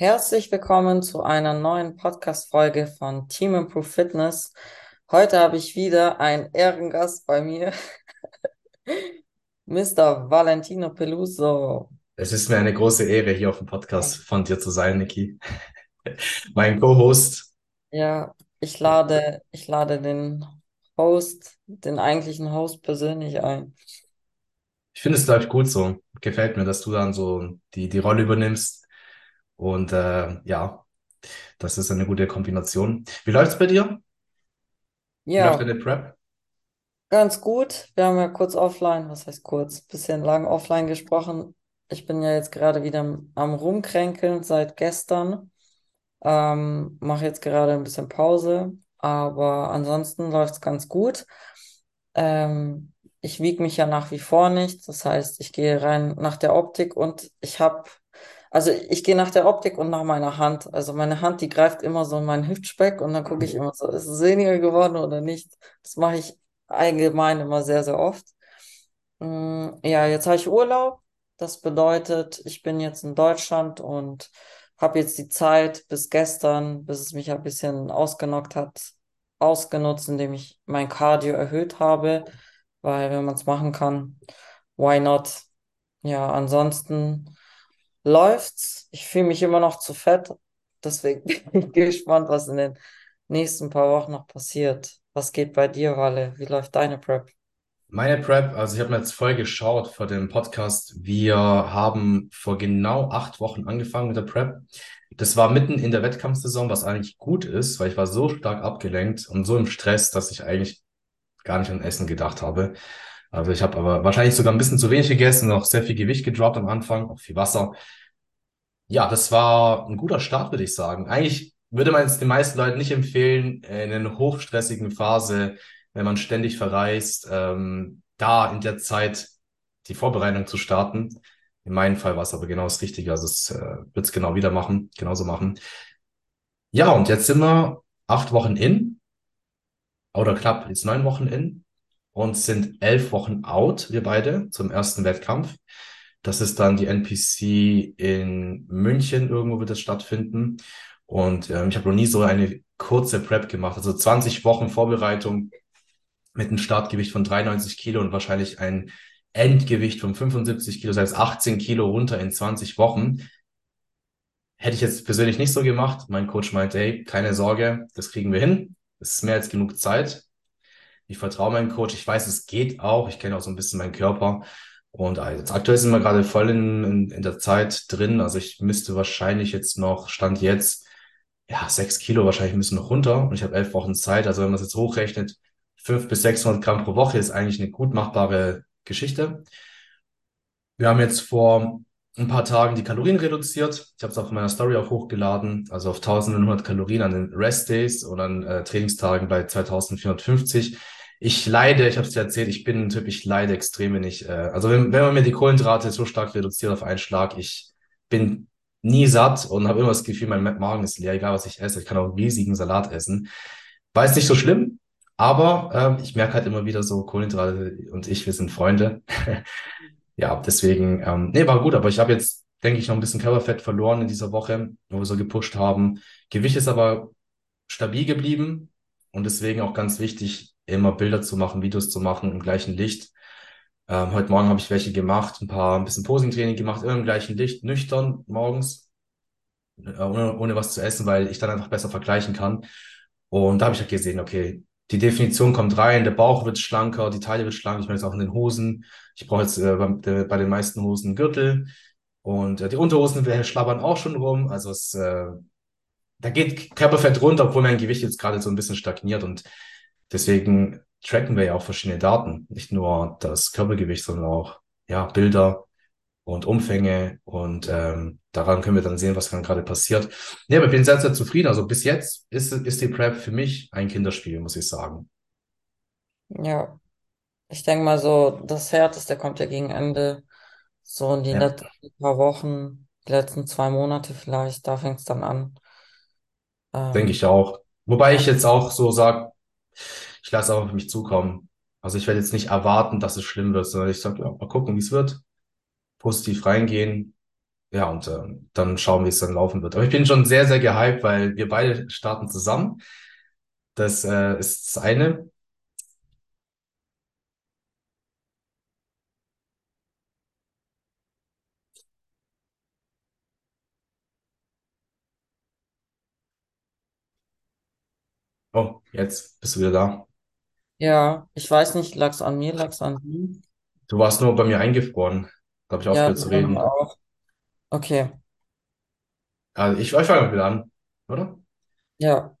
Herzlich willkommen zu einer neuen Podcast-Folge von Team Improve Fitness. Heute habe ich wieder einen Ehrengast bei mir, Mr. Valentino Peluso. Es ist mir eine große Ehre, hier auf dem Podcast von dir zu sein, Niki. Mein Co-Host. Ja, ich lade, ich lade den Host, den eigentlichen Host persönlich ein. Ich finde es, glaube ich, gut so. Gefällt mir, dass du dann so die, die Rolle übernimmst. Und äh, ja, das ist eine gute Kombination. Wie läuft's bei dir? Wie läuft Ja, deine Prep? ganz gut. Wir haben ja kurz offline, was heißt kurz, bisschen lang offline gesprochen. Ich bin ja jetzt gerade wieder am am Rumkränkeln seit gestern. Ähm, mache jetzt gerade ein bisschen Pause, aber ansonsten läuft es ganz gut. Ähm, ich wiege mich ja nach wie vor nicht. Das heißt, ich gehe rein nach der Optik und ich habe, also ich gehe nach der Optik und nach meiner Hand. Also meine Hand, die greift immer so in meinen Hüftspeck und dann gucke ich immer so, ist es weniger geworden oder nicht? Das mache ich allgemein immer sehr, sehr oft. Mm, Ja, jetzt habe ich Urlaub. Das bedeutet, ich bin jetzt in Deutschland und habe jetzt die Zeit bis gestern, bis es mich ein bisschen ausgenockt hat, ausgenutzt, indem ich mein Cardio erhöht habe, weil wenn man es machen kann, why not? Ja, ansonsten läuft's. Ich fühle mich immer noch zu fett, deswegen bin ich gespannt, was in den nächsten paar Wochen noch passiert. Was geht bei dir, Walle? Wie läuft deine Prep? Meine Prep, also ich habe mir jetzt voll geschaut vor dem Podcast. Wir haben vor genau acht Wochen angefangen mit der Prep. Das war mitten in der Wettkampfsaison, was eigentlich gut ist, weil ich war so stark abgelenkt und so im Stress, dass ich eigentlich gar nicht an Essen gedacht habe. Also ich habe aber wahrscheinlich sogar ein bisschen zu wenig gegessen, auch sehr viel Gewicht gedroppt am Anfang, auch viel Wasser. Ja, das war ein guter Start, würde ich sagen. Eigentlich würde man es den meisten Leuten nicht empfehlen, in einer hochstressigen Phase, wenn man ständig verreist, ähm, da in der Zeit die Vorbereitung zu starten. In meinem Fall war es aber genau das Richtige. Also es äh, wird es genau wieder machen, genauso machen. Ja, und jetzt sind wir acht Wochen in, oder knapp jetzt neun Wochen in und sind elf Wochen out, wir beide, zum ersten Wettkampf. Das ist dann die NPC in München, irgendwo wird das stattfinden. Und ähm, ich habe noch nie so eine kurze Prep gemacht, also 20 Wochen Vorbereitung mit einem Startgewicht von 93 Kilo und wahrscheinlich ein Endgewicht von 75 Kilo, das heißt 18 Kilo runter in 20 Wochen. Hätte ich jetzt persönlich nicht so gemacht. Mein Coach meinte, hey, keine Sorge, das kriegen wir hin. Es ist mehr als genug Zeit. Ich vertraue meinem Coach. Ich weiß, es geht auch. Ich kenne auch so ein bisschen meinen Körper. Und jetzt aktuell sind wir gerade voll in, in, in der Zeit drin. Also ich müsste wahrscheinlich jetzt noch, Stand jetzt, ja, sechs Kilo wahrscheinlich müssen noch runter. Und ich habe elf Wochen Zeit. Also wenn man es jetzt hochrechnet, fünf bis 600 Gramm pro Woche ist eigentlich eine gut machbare Geschichte. Wir haben jetzt vor ein paar Tagen die Kalorien reduziert. Ich habe es auch in meiner Story auch hochgeladen, also auf 1100 Kalorien an den Rest Days und an äh, Trainingstagen bei 2450. Ich leide, ich habe es dir erzählt, ich bin ein Typ, ich leide extrem, wenn ich, äh, also wenn, wenn man mir die Kohlenhydrate so stark reduziert auf einen Schlag, ich bin nie satt und habe immer das Gefühl, mein Magen ist leer, egal was ich esse. Ich kann auch einen riesigen Salat essen. War jetzt nicht so schlimm, aber äh, ich merke halt immer wieder so, Kohlenhydrate und ich, wir sind Freunde. Ja, deswegen, ähm, nee, war gut, aber ich habe jetzt, denke ich, noch ein bisschen Körperfett verloren in dieser Woche, wo wir so gepusht haben. Gewicht ist aber stabil geblieben und deswegen auch ganz wichtig, immer Bilder zu machen, Videos zu machen im gleichen Licht. Ähm, heute Morgen habe ich welche gemacht, ein paar, ein bisschen Posing-Training gemacht, immer im gleichen Licht, nüchtern morgens, äh, ohne, ohne was zu essen, weil ich dann einfach besser vergleichen kann. Und da habe ich halt gesehen, okay, die Definition kommt rein, der Bauch wird schlanker, die Taille wird schlanker, ich merke es auch in den Hosen. Ich brauche jetzt äh, bei, bei den meisten Hosen einen Gürtel und äh, die Unterhosen schlabbern auch schon rum. Also es, äh, da geht Körperfett runter, obwohl mein Gewicht jetzt gerade so ein bisschen stagniert und deswegen tracken wir ja auch verschiedene Daten, nicht nur das Körpergewicht, sondern auch ja Bilder und Umfänge und ähm, daran können wir dann sehen, was dann gerade passiert. Ja, aber ich bin sehr, sehr zufrieden. Also bis jetzt ist, ist die Prep für mich ein Kinderspiel, muss ich sagen. Ja. Ich denke mal so, das Härteste kommt ja gegen Ende, so in die Ja, letzten paar Wochen, die letzten zwei Monate vielleicht, da fängt es dann an. denke Ähm, ich auch. Wobei ich jetzt auch so sage, ich lasse auch auf mich zukommen. Also ich werde jetzt nicht erwarten, dass es schlimm wird, sondern ich sage, ja, mal gucken, wie es wird. Positiv reingehen. ja, und äh, dann schauen, wie es dann laufen wird. Aber ich bin schon sehr, sehr gehypt, weil wir beide starten zusammen. Das äh, ist das eine. Oh, jetzt bist du wieder da. Ja, ich weiß nicht, lag's an mir, lag's an dir? Du warst nur bei mir eingefroren. Da habe ich Ja, aufgehört zu bei mir reden. auch. Okay, Also ich, ich fange mal wieder an, oder? ja.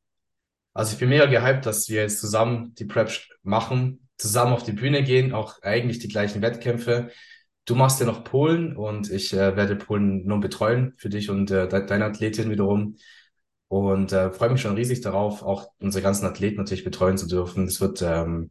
Also ich bin mega gehypt, dass wir jetzt zusammen die Prep machen, zusammen auf die Bühne gehen, auch eigentlich die gleichen Wettkämpfe. Du machst ja noch Polen und ich äh, werde Polen nur betreuen für dich und äh, de deine Athletin wiederum. Und äh, freue mich schon riesig darauf, auch unsere ganzen Athleten natürlich betreuen zu dürfen. Es wird, ähm,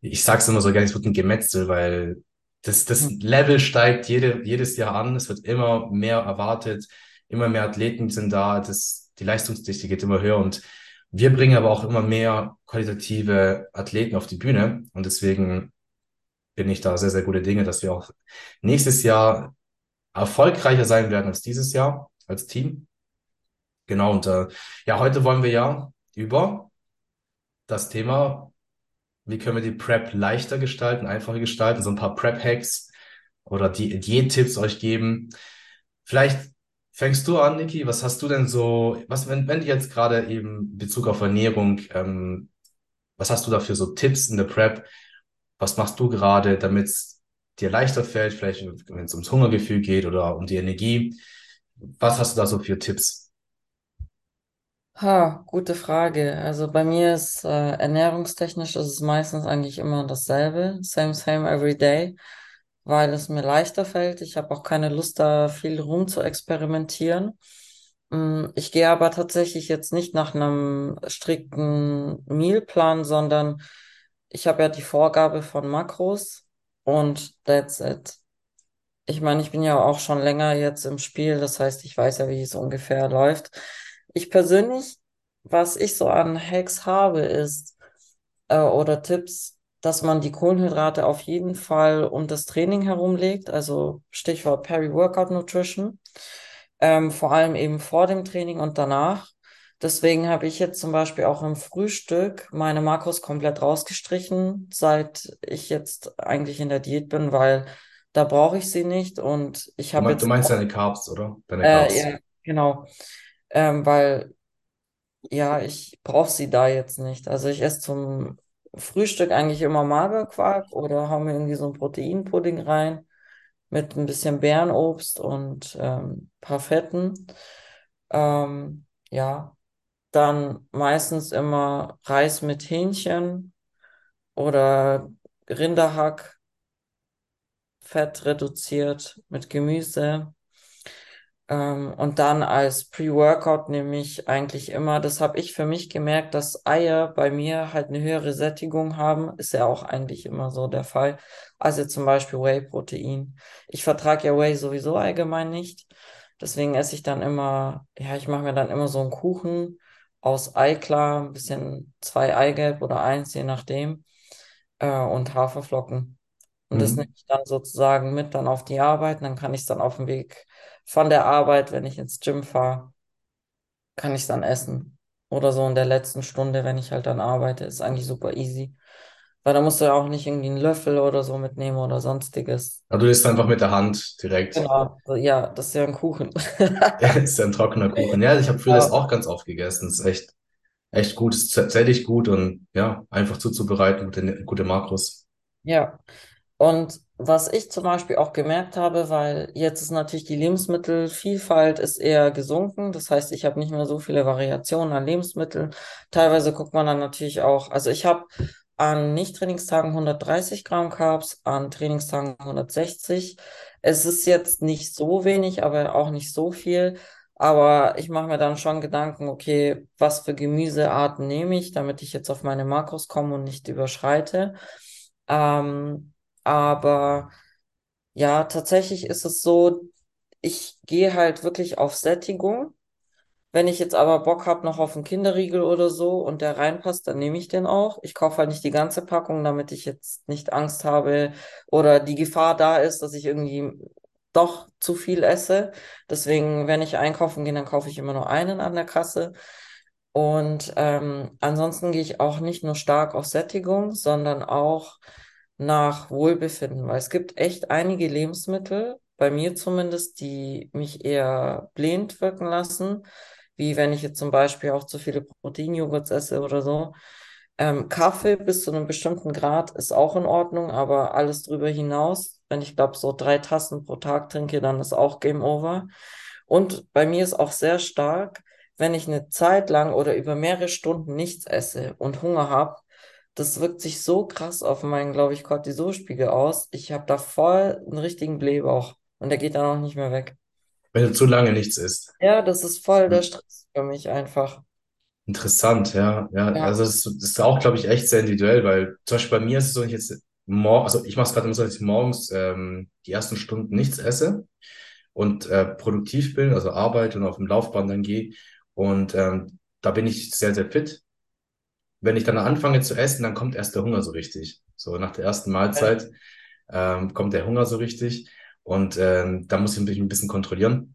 ich sag's immer so gerne, es wird ein Gemetzel, weil das, das Hm. Level steigt jede, jedes Jahr an. Es wird immer mehr erwartet, immer mehr Athleten sind da, das, die Leistungsdichte geht immer höher und wir bringen aber auch immer mehr qualitative Athleten auf die Bühne. Und deswegen bin ich da sehr, sehr gute Dinge, dass wir auch nächstes Jahr erfolgreicher sein werden als dieses Jahr als Team. Genau, und äh, ja, heute wollen wir ja über das Thema, wie können wir die Prep leichter gestalten, einfacher gestalten, so ein paar Prep-Hacks oder die Diät-Tipps euch geben. Vielleicht fängst du an, Niki, was hast du denn so, was, wenn, wenn jetzt gerade eben in Bezug auf Ernährung, ähm, was hast du da für so Tipps in der Prep? Was machst du gerade, damit es dir leichter fällt, vielleicht wenn es ums Hungergefühl geht oder um die Energie? Was hast du da so für Tipps? Ha, gute Frage. Also bei mir ist äh, ernährungstechnisch ist es meistens eigentlich immer dasselbe. Same, same every day, weil es mir leichter fällt. Ich habe auch keine Lust, da viel rum zu experimentieren. Mm, Ich gehe aber tatsächlich jetzt nicht nach einem strikten Mealplan, sondern ich habe ja die Vorgabe von Makros und that's it. Ich meine, ich bin ja auch schon länger jetzt im Spiel, das heißt, ich weiß ja, wie es ungefähr läuft. Ich persönlich, was ich so an Hacks habe, ist äh, oder Tipps, dass man die Kohlenhydrate auf jeden Fall um das Training herumlegt, also Stichwort Peri-Workout Nutrition, ähm, vor allem eben vor dem Training und danach. Deswegen habe ich jetzt zum Beispiel auch im Frühstück meine Makros komplett rausgestrichen, seit ich jetzt eigentlich in der Diät bin, weil da brauche ich sie nicht und ich Du habe meinst, du jetzt meinst auch, deine Carbs, oder? Deine äh, Carbs. ja, genau, ähm, weil ja, ich brauche sie da jetzt nicht. Also ich esse zum Frühstück eigentlich immer Magerquark oder hau mir irgendwie so ein Proteinpudding rein mit ein bisschen Beerenobst und ähm, paar Fetten. Ähm, ja, dann meistens immer Reis mit Hähnchen oder Rinderhack, Fett reduziert mit Gemüse. Ähm, und dann als Pre-Workout nehme ich eigentlich immer, das habe ich für mich gemerkt, dass Eier bei mir halt eine höhere Sättigung haben. Ist ja auch eigentlich immer so der Fall. Also zum Beispiel Whey-Protein. Ich vertrage ja Whey sowieso allgemein nicht. Deswegen esse ich dann immer, ja, ich mache mir dann immer so einen Kuchen aus Eiklar, ein bisschen zwei Eigelb oder eins, je nachdem, äh, und Haferflocken. Und das nehme Mhm. ich dann sozusagen mit dann auf die Arbeit. Und dann kann ich es dann auf dem Weg von der Arbeit, wenn ich ins Gym fahre, kann ich es dann essen. Oder so in der letzten Stunde, wenn ich halt dann arbeite, ist eigentlich super easy. Weil da musst du ja auch nicht irgendwie einen Löffel oder so mitnehmen oder sonstiges. Aber du isst einfach mit der Hand direkt. Genau. Ja, das ist ja ein Kuchen. Ist ja ein trockener Kuchen. Ja, ich habe früher das Ja. auch ganz oft gegessen. Das ist echt, echt gut. Ist tatsächlich gut und ja, einfach zuzubereiten, gute, gute Makros. Ja. Und was ich zum Beispiel auch gemerkt habe, weil jetzt ist natürlich die Lebensmittelvielfalt ist eher gesunken. Das heißt, ich habe nicht mehr so viele Variationen an Lebensmitteln. Teilweise guckt man dann natürlich auch, also ich habe an Nicht-Trainingstagen 130 Gramm Carbs, an Trainingstagen 160. Es ist jetzt nicht so wenig, aber auch nicht so viel. Aber ich mache mir dann schon Gedanken, okay, was für Gemüsearten nehme ich, damit ich jetzt auf meine Makros komme und nicht überschreite. Ähm, aber ja, tatsächlich ist es so, ich gehe halt wirklich auf Sättigung. Wenn ich jetzt aber Bock habe noch auf einen Kinderriegel oder so und der reinpasst, dann nehme ich den auch. Ich kaufe halt nicht die ganze Packung, damit ich jetzt nicht Angst habe oder die Gefahr da ist, dass ich irgendwie doch zu viel esse. Deswegen, wenn ich einkaufen gehe, dann kaufe ich immer nur einen an der Kasse. Und ähm, ansonsten gehe ich auch nicht nur stark auf Sättigung, sondern auch nach Wohlbefinden, weil es gibt echt einige Lebensmittel, bei mir zumindest, die mich eher blind wirken lassen, wie wenn ich jetzt zum Beispiel auch zu viele Proteinjoghurts esse oder so. Ähm, Kaffee bis zu einem bestimmten Grad ist auch in Ordnung, aber alles drüber hinaus, wenn ich glaube, so drei Tassen pro Tag trinke, dann ist auch Game Over. Und bei mir ist auch sehr stark, wenn ich eine Zeit lang oder über mehrere Stunden nichts esse und Hunger habe, das wirkt sich so krass auf meinen, glaube ich, Cortisolspiegel aus. Ich habe da voll einen richtigen Blähbauch und der geht dann auch nicht mehr weg. Wenn du zu lange nichts isst. Ja, das ist voll der Stress für mich einfach. Interessant, ja. Ja, Ja. also das, das ist auch, glaube ich, echt sehr individuell, weil zum Beispiel bei mir ist es so, wenn ich jetzt mor also ich mache es gerade immer so, dass ich morgens ähm, die ersten Stunden nichts esse und äh, produktiv bin, also arbeite und auf dem Laufband dann gehe. Und ähm, da bin ich sehr, sehr fit. Wenn ich dann anfange zu essen, dann kommt erst der Hunger so richtig. So nach der ersten Mahlzeit ähm, kommt der Hunger so richtig. Und ähm, da muss ich mich ein bisschen kontrollieren.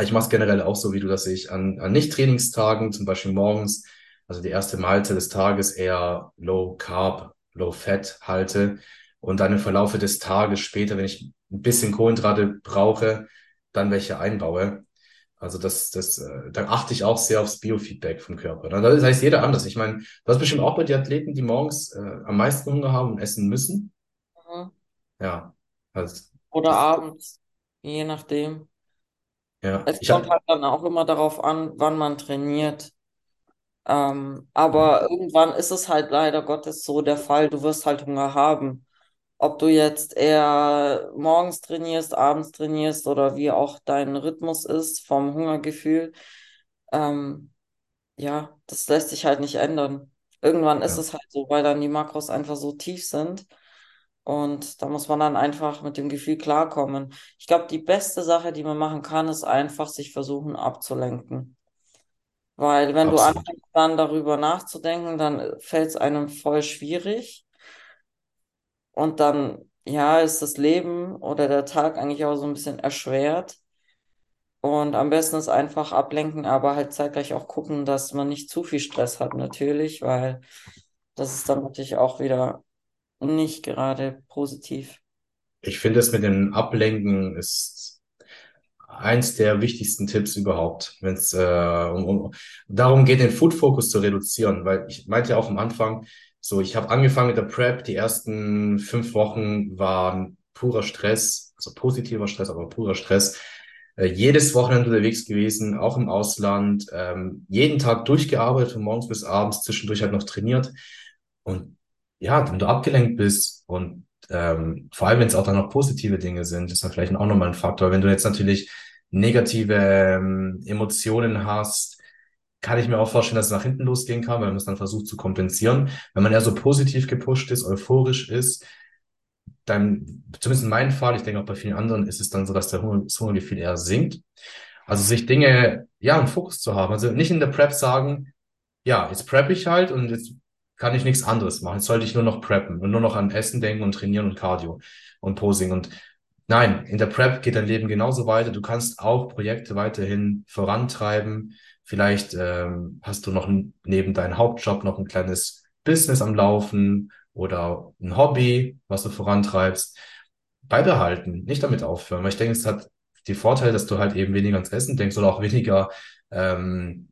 Ich mache es generell auch so, wie du, dass ich an, an Nicht-Trainingstagen, zum Beispiel morgens, also die erste Mahlzeit des Tages eher Low Carb, Low Fat halte und dann im Verlaufe des Tages später, wenn ich ein bisschen Kohlenhydrate brauche, dann welche einbaue. Also das, das, äh, da achte ich auch sehr aufs Biofeedback vom Körper. Das heißt jeder anders. Ich meine, du hast bestimmt auch bei den Athleten, die morgens äh, am meisten Hunger haben und essen müssen. Mhm. Ja, also Oder abends, je nachdem. ja, Es ich kommt habe halt dann auch immer darauf an, wann man trainiert. Ähm, aber irgendwann ist es halt leider Gottes so der Fall, du wirst halt Hunger haben. Ob du jetzt eher morgens trainierst, abends trainierst oder wie auch dein Rhythmus ist vom Hungergefühl, ähm, ja, das lässt sich halt nicht ändern. Irgendwann ist es halt so, weil dann die Makros einfach so tief sind und da muss man dann einfach mit dem Gefühl klarkommen. Ich glaube, die beste Sache, die man machen kann, ist einfach sich versuchen abzulenken. Weil wenn du anfängst dann darüber nachzudenken, dann fällt es einem voll schwierig. Und dann, ja, ist das Leben oder der Tag eigentlich auch so ein bisschen erschwert. Und am besten ist einfach ablenken, aber halt zeitgleich auch gucken, dass man nicht zu viel Stress hat, natürlich, weil das ist dann natürlich auch wieder nicht gerade positiv. Ich finde es mit dem Ablenken ist eins der wichtigsten Tipps überhaupt, wenn es äh, um, um, darum geht, den Food Focus zu reduzieren, weil ich meinte ja auch am Anfang, so ich habe angefangen mit der Prep, die ersten fünf Wochen waren purer Stress, also positiver Stress, aber purer Stress. Äh, jedes Wochenende unterwegs gewesen, auch im Ausland, ähm, jeden Tag durchgearbeitet, von morgens bis abends, zwischendurch halt noch trainiert. Und ja, wenn du abgelenkt bist und ähm, vor allem, wenn es auch dann noch positive Dinge sind, ist dann vielleicht auch nochmal ein Faktor. Wenn du jetzt natürlich negative ähm, Emotionen hast, kann ich mir auch vorstellen, dass es nach hinten losgehen kann, weil man es dann versucht zu kompensieren. Wenn man eher so positiv gepusht ist, euphorisch ist, dann, zumindest in meinem Fall, ich denke auch bei vielen anderen, ist es dann so, dass der Hunger, das Hungergefühl eher sinkt. Also sich Dinge, ja, im Fokus zu haben. Also nicht in der Prep sagen, ja, jetzt prep ich halt und jetzt kann ich nichts anderes machen. Jetzt sollte ich nur noch preppen und nur noch an Essen denken und trainieren und Cardio und Posing. Und nein, in der Prep geht dein Leben genauso weiter. Du kannst auch Projekte weiterhin vorantreiben. Vielleicht ähm, hast du noch neben deinem Hauptjob noch ein kleines Business am Laufen oder ein Hobby, was du vorantreibst. Beibehalten, nicht damit aufhören. Weil ich denke, es hat die Vorteile, dass du halt eben weniger ans Essen denkst oder auch weniger ähm,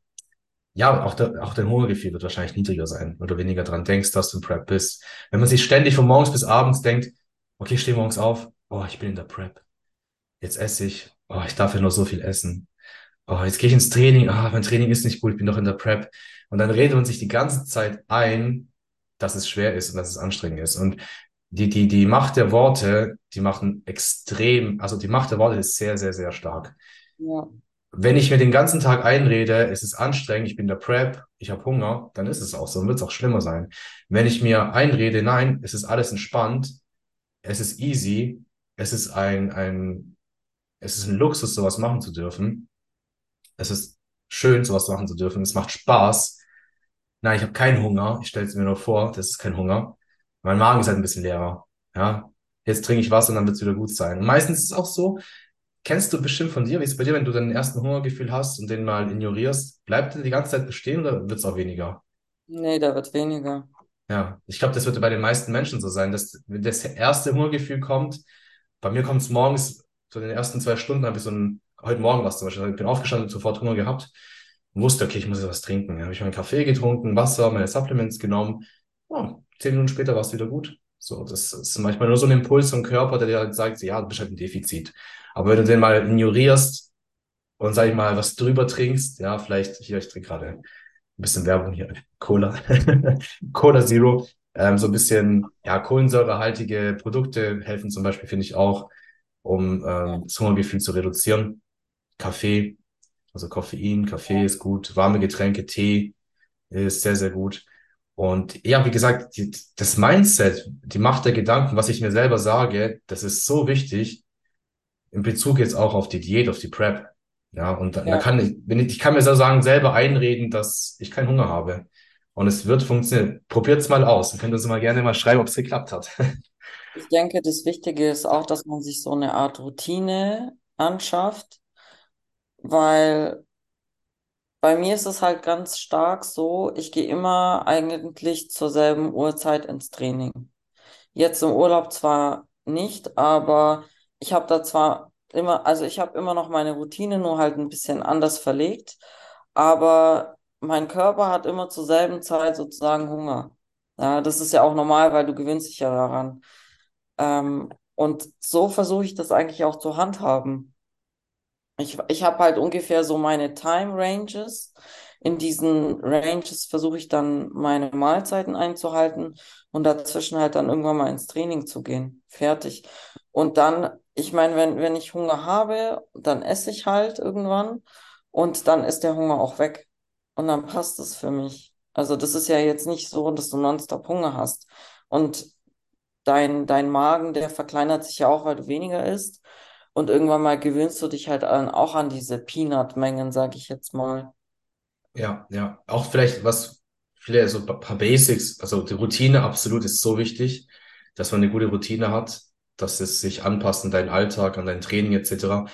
ja, auch, der, auch dein Hungergefühl wird wahrscheinlich niedriger sein, du weniger dran denkst, dass du in Prep bist. Wenn man sich ständig von morgens bis abends denkt, okay, ich stehe morgens auf, oh, ich bin in der Prep. Jetzt esse ich, oh, ich darf ja nur so viel essen. Oh, jetzt gehe ich ins Training, ah, mein Training ist nicht gut, ich bin doch in der Prep. Und dann redet man sich die ganze Zeit ein, dass es schwer ist und dass es anstrengend ist. Und die, die, die Macht der Worte, die machen extrem, also die Macht der Worte ist sehr, sehr, sehr stark. Ja, Wenn ich mir den ganzen Tag einrede, es ist anstrengend, ich bin der Prep, ich habe Hunger, dann ist es auch so, dann wird es auch schlimmer sein. Wenn ich mir einrede, nein, es ist alles entspannt, es ist easy, es ist ein, ein, es ist ein Luxus, sowas machen zu dürfen, es ist schön, sowas machen zu dürfen, es macht Spaß. Nein, ich habe keinen Hunger, ich stelle es mir nur vor, das ist kein Hunger. Mein Magen ist halt ein bisschen leerer, ja. jetzt trinke ich Wasser und dann wird es wieder gut sein. Und meistens ist es auch so, kennst du bestimmt von dir, wie ist es bei dir, wenn du deinen ersten Hungergefühl hast und den mal ignorierst, bleibt der die ganze Zeit bestehen oder wird es auch weniger? Nee, da wird weniger. Ja, ich glaube, das wird bei den meisten Menschen so sein, dass wenn das erste Hungergefühl kommt, bei mir kommt es morgens, so in den ersten zwei Stunden habe ich so ein, heute Morgen was zum Beispiel, ich bin aufgestanden, sofort Hunger gehabt wusste, okay, ich muss jetzt was trinken. Dann habe ich meinen Kaffee getrunken, Wasser, meine Supplements genommen. Oh, zehn Minuten später war es wieder gut. So, das ist manchmal nur so ein Impuls vom Körper, der dir halt sagt, ja, du bist halt ein Defizit. Aber wenn du den mal ignorierst und, sag ich mal, was drüber trinkst, ja, vielleicht, hier, ich trinke gerade ein bisschen Werbung hier, Cola, Cola Zero, ähm, so ein bisschen, ja, kohlensäurehaltige Produkte helfen zum Beispiel, finde ich auch, um ähm, das Hungergefühl zu reduzieren. Kaffee, also Koffein, Kaffee ist gut, warme Getränke, Tee ist sehr, sehr gut. Und ja, wie gesagt, die, das Mindset, die Macht der Gedanken, was ich mir selber sage, das ist so wichtig in Bezug jetzt auch auf die Diät, auf die Prep. Ja, und da, da Ja. kann ich, wenn ich, ich kann mir so sagen, selber einreden, dass ich keinen Hunger habe. Und es wird funktionieren. Probiert's mal aus. Dann könnt ihr uns mal gerne mal schreiben, ob es geklappt hat. Ich denke, das Wichtige ist auch, dass man sich so eine Art Routine anschafft, weil bei mir ist es halt ganz stark so, ich gehe immer eigentlich zur selben Uhrzeit ins Training. Jetzt im Urlaub zwar nicht, aber ich habe da zwar immer, also ich habe immer noch meine Routine, nur halt ein bisschen anders verlegt, aber mein Körper hat immer zur selben Zeit sozusagen Hunger. Ja, das ist ja auch normal, weil du gewöhnst dich ja daran. Ähm, und so versuche ich das eigentlich auch zu handhaben. Ich, ich habe halt ungefähr so meine Time Ranges. In diesen Ranges versuche ich dann meine Mahlzeiten einzuhalten und dazwischen halt dann irgendwann mal ins Training zu gehen. Fertig. Und dann, ich meine, wenn, wenn ich Hunger habe, dann esse ich halt irgendwann und dann ist der Hunger auch weg. Und dann passt es für mich. Also das ist ja jetzt nicht so, dass du nonstop Hunger hast. Und dein, dein Magen, der verkleinert sich ja auch, weil du weniger isst. Und irgendwann mal gewöhnst du dich halt an, auch an diese Peanut-Mengen, sag ich jetzt mal. Ja, ja. Auch vielleicht was, viele, so ein paar Basics. Also die Routine absolut ist so wichtig, dass man eine gute Routine hat, dass es sich anpasst an deinen Alltag, an dein Training etc.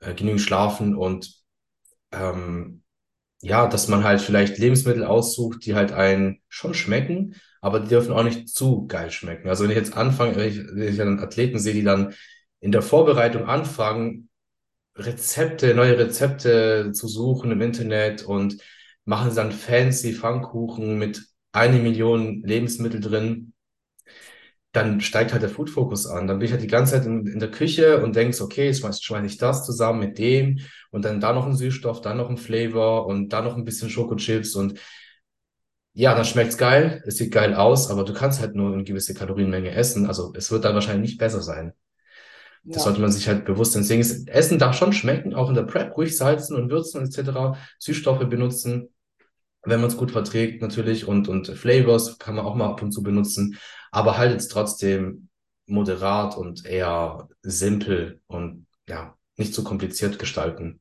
Äh, genügend schlafen und ähm, ja, dass man halt vielleicht Lebensmittel aussucht, die halt einen schon schmecken, aber die dürfen auch nicht zu geil schmecken. Also wenn ich jetzt anfange, wenn ich, wenn ich dann Athleten sehe, die dann in der Vorbereitung anfangen, Rezepte, neue Rezepte zu suchen im Internet und machen dann fancy Pfannkuchen mit eine Million Lebensmittel drin, dann steigt halt der Food-Fokus an. Dann bin ich halt die ganze Zeit in, in der Küche und denkst, okay, jetzt schmeiß, schmeiß ich das zusammen mit dem und dann da noch ein Süßstoff, dann noch ein Flavor und da noch ein bisschen Schokochips und ja, dann schmeckt's geil, es sieht geil aus, aber du kannst halt nur eine gewisse Kalorienmenge essen. Also es wird dann wahrscheinlich nicht besser sein. Das Ja. sollte man sich halt bewusst sein. Deswegen ist Essen darf schon schmecken, auch in der Prep, ruhig salzen und würzen etc. Süßstoffe benutzen, wenn man es gut verträgt natürlich und, und Flavors kann man auch mal ab und zu benutzen, aber halt jetzt trotzdem moderat und eher simpel und ja, nicht zu kompliziert gestalten.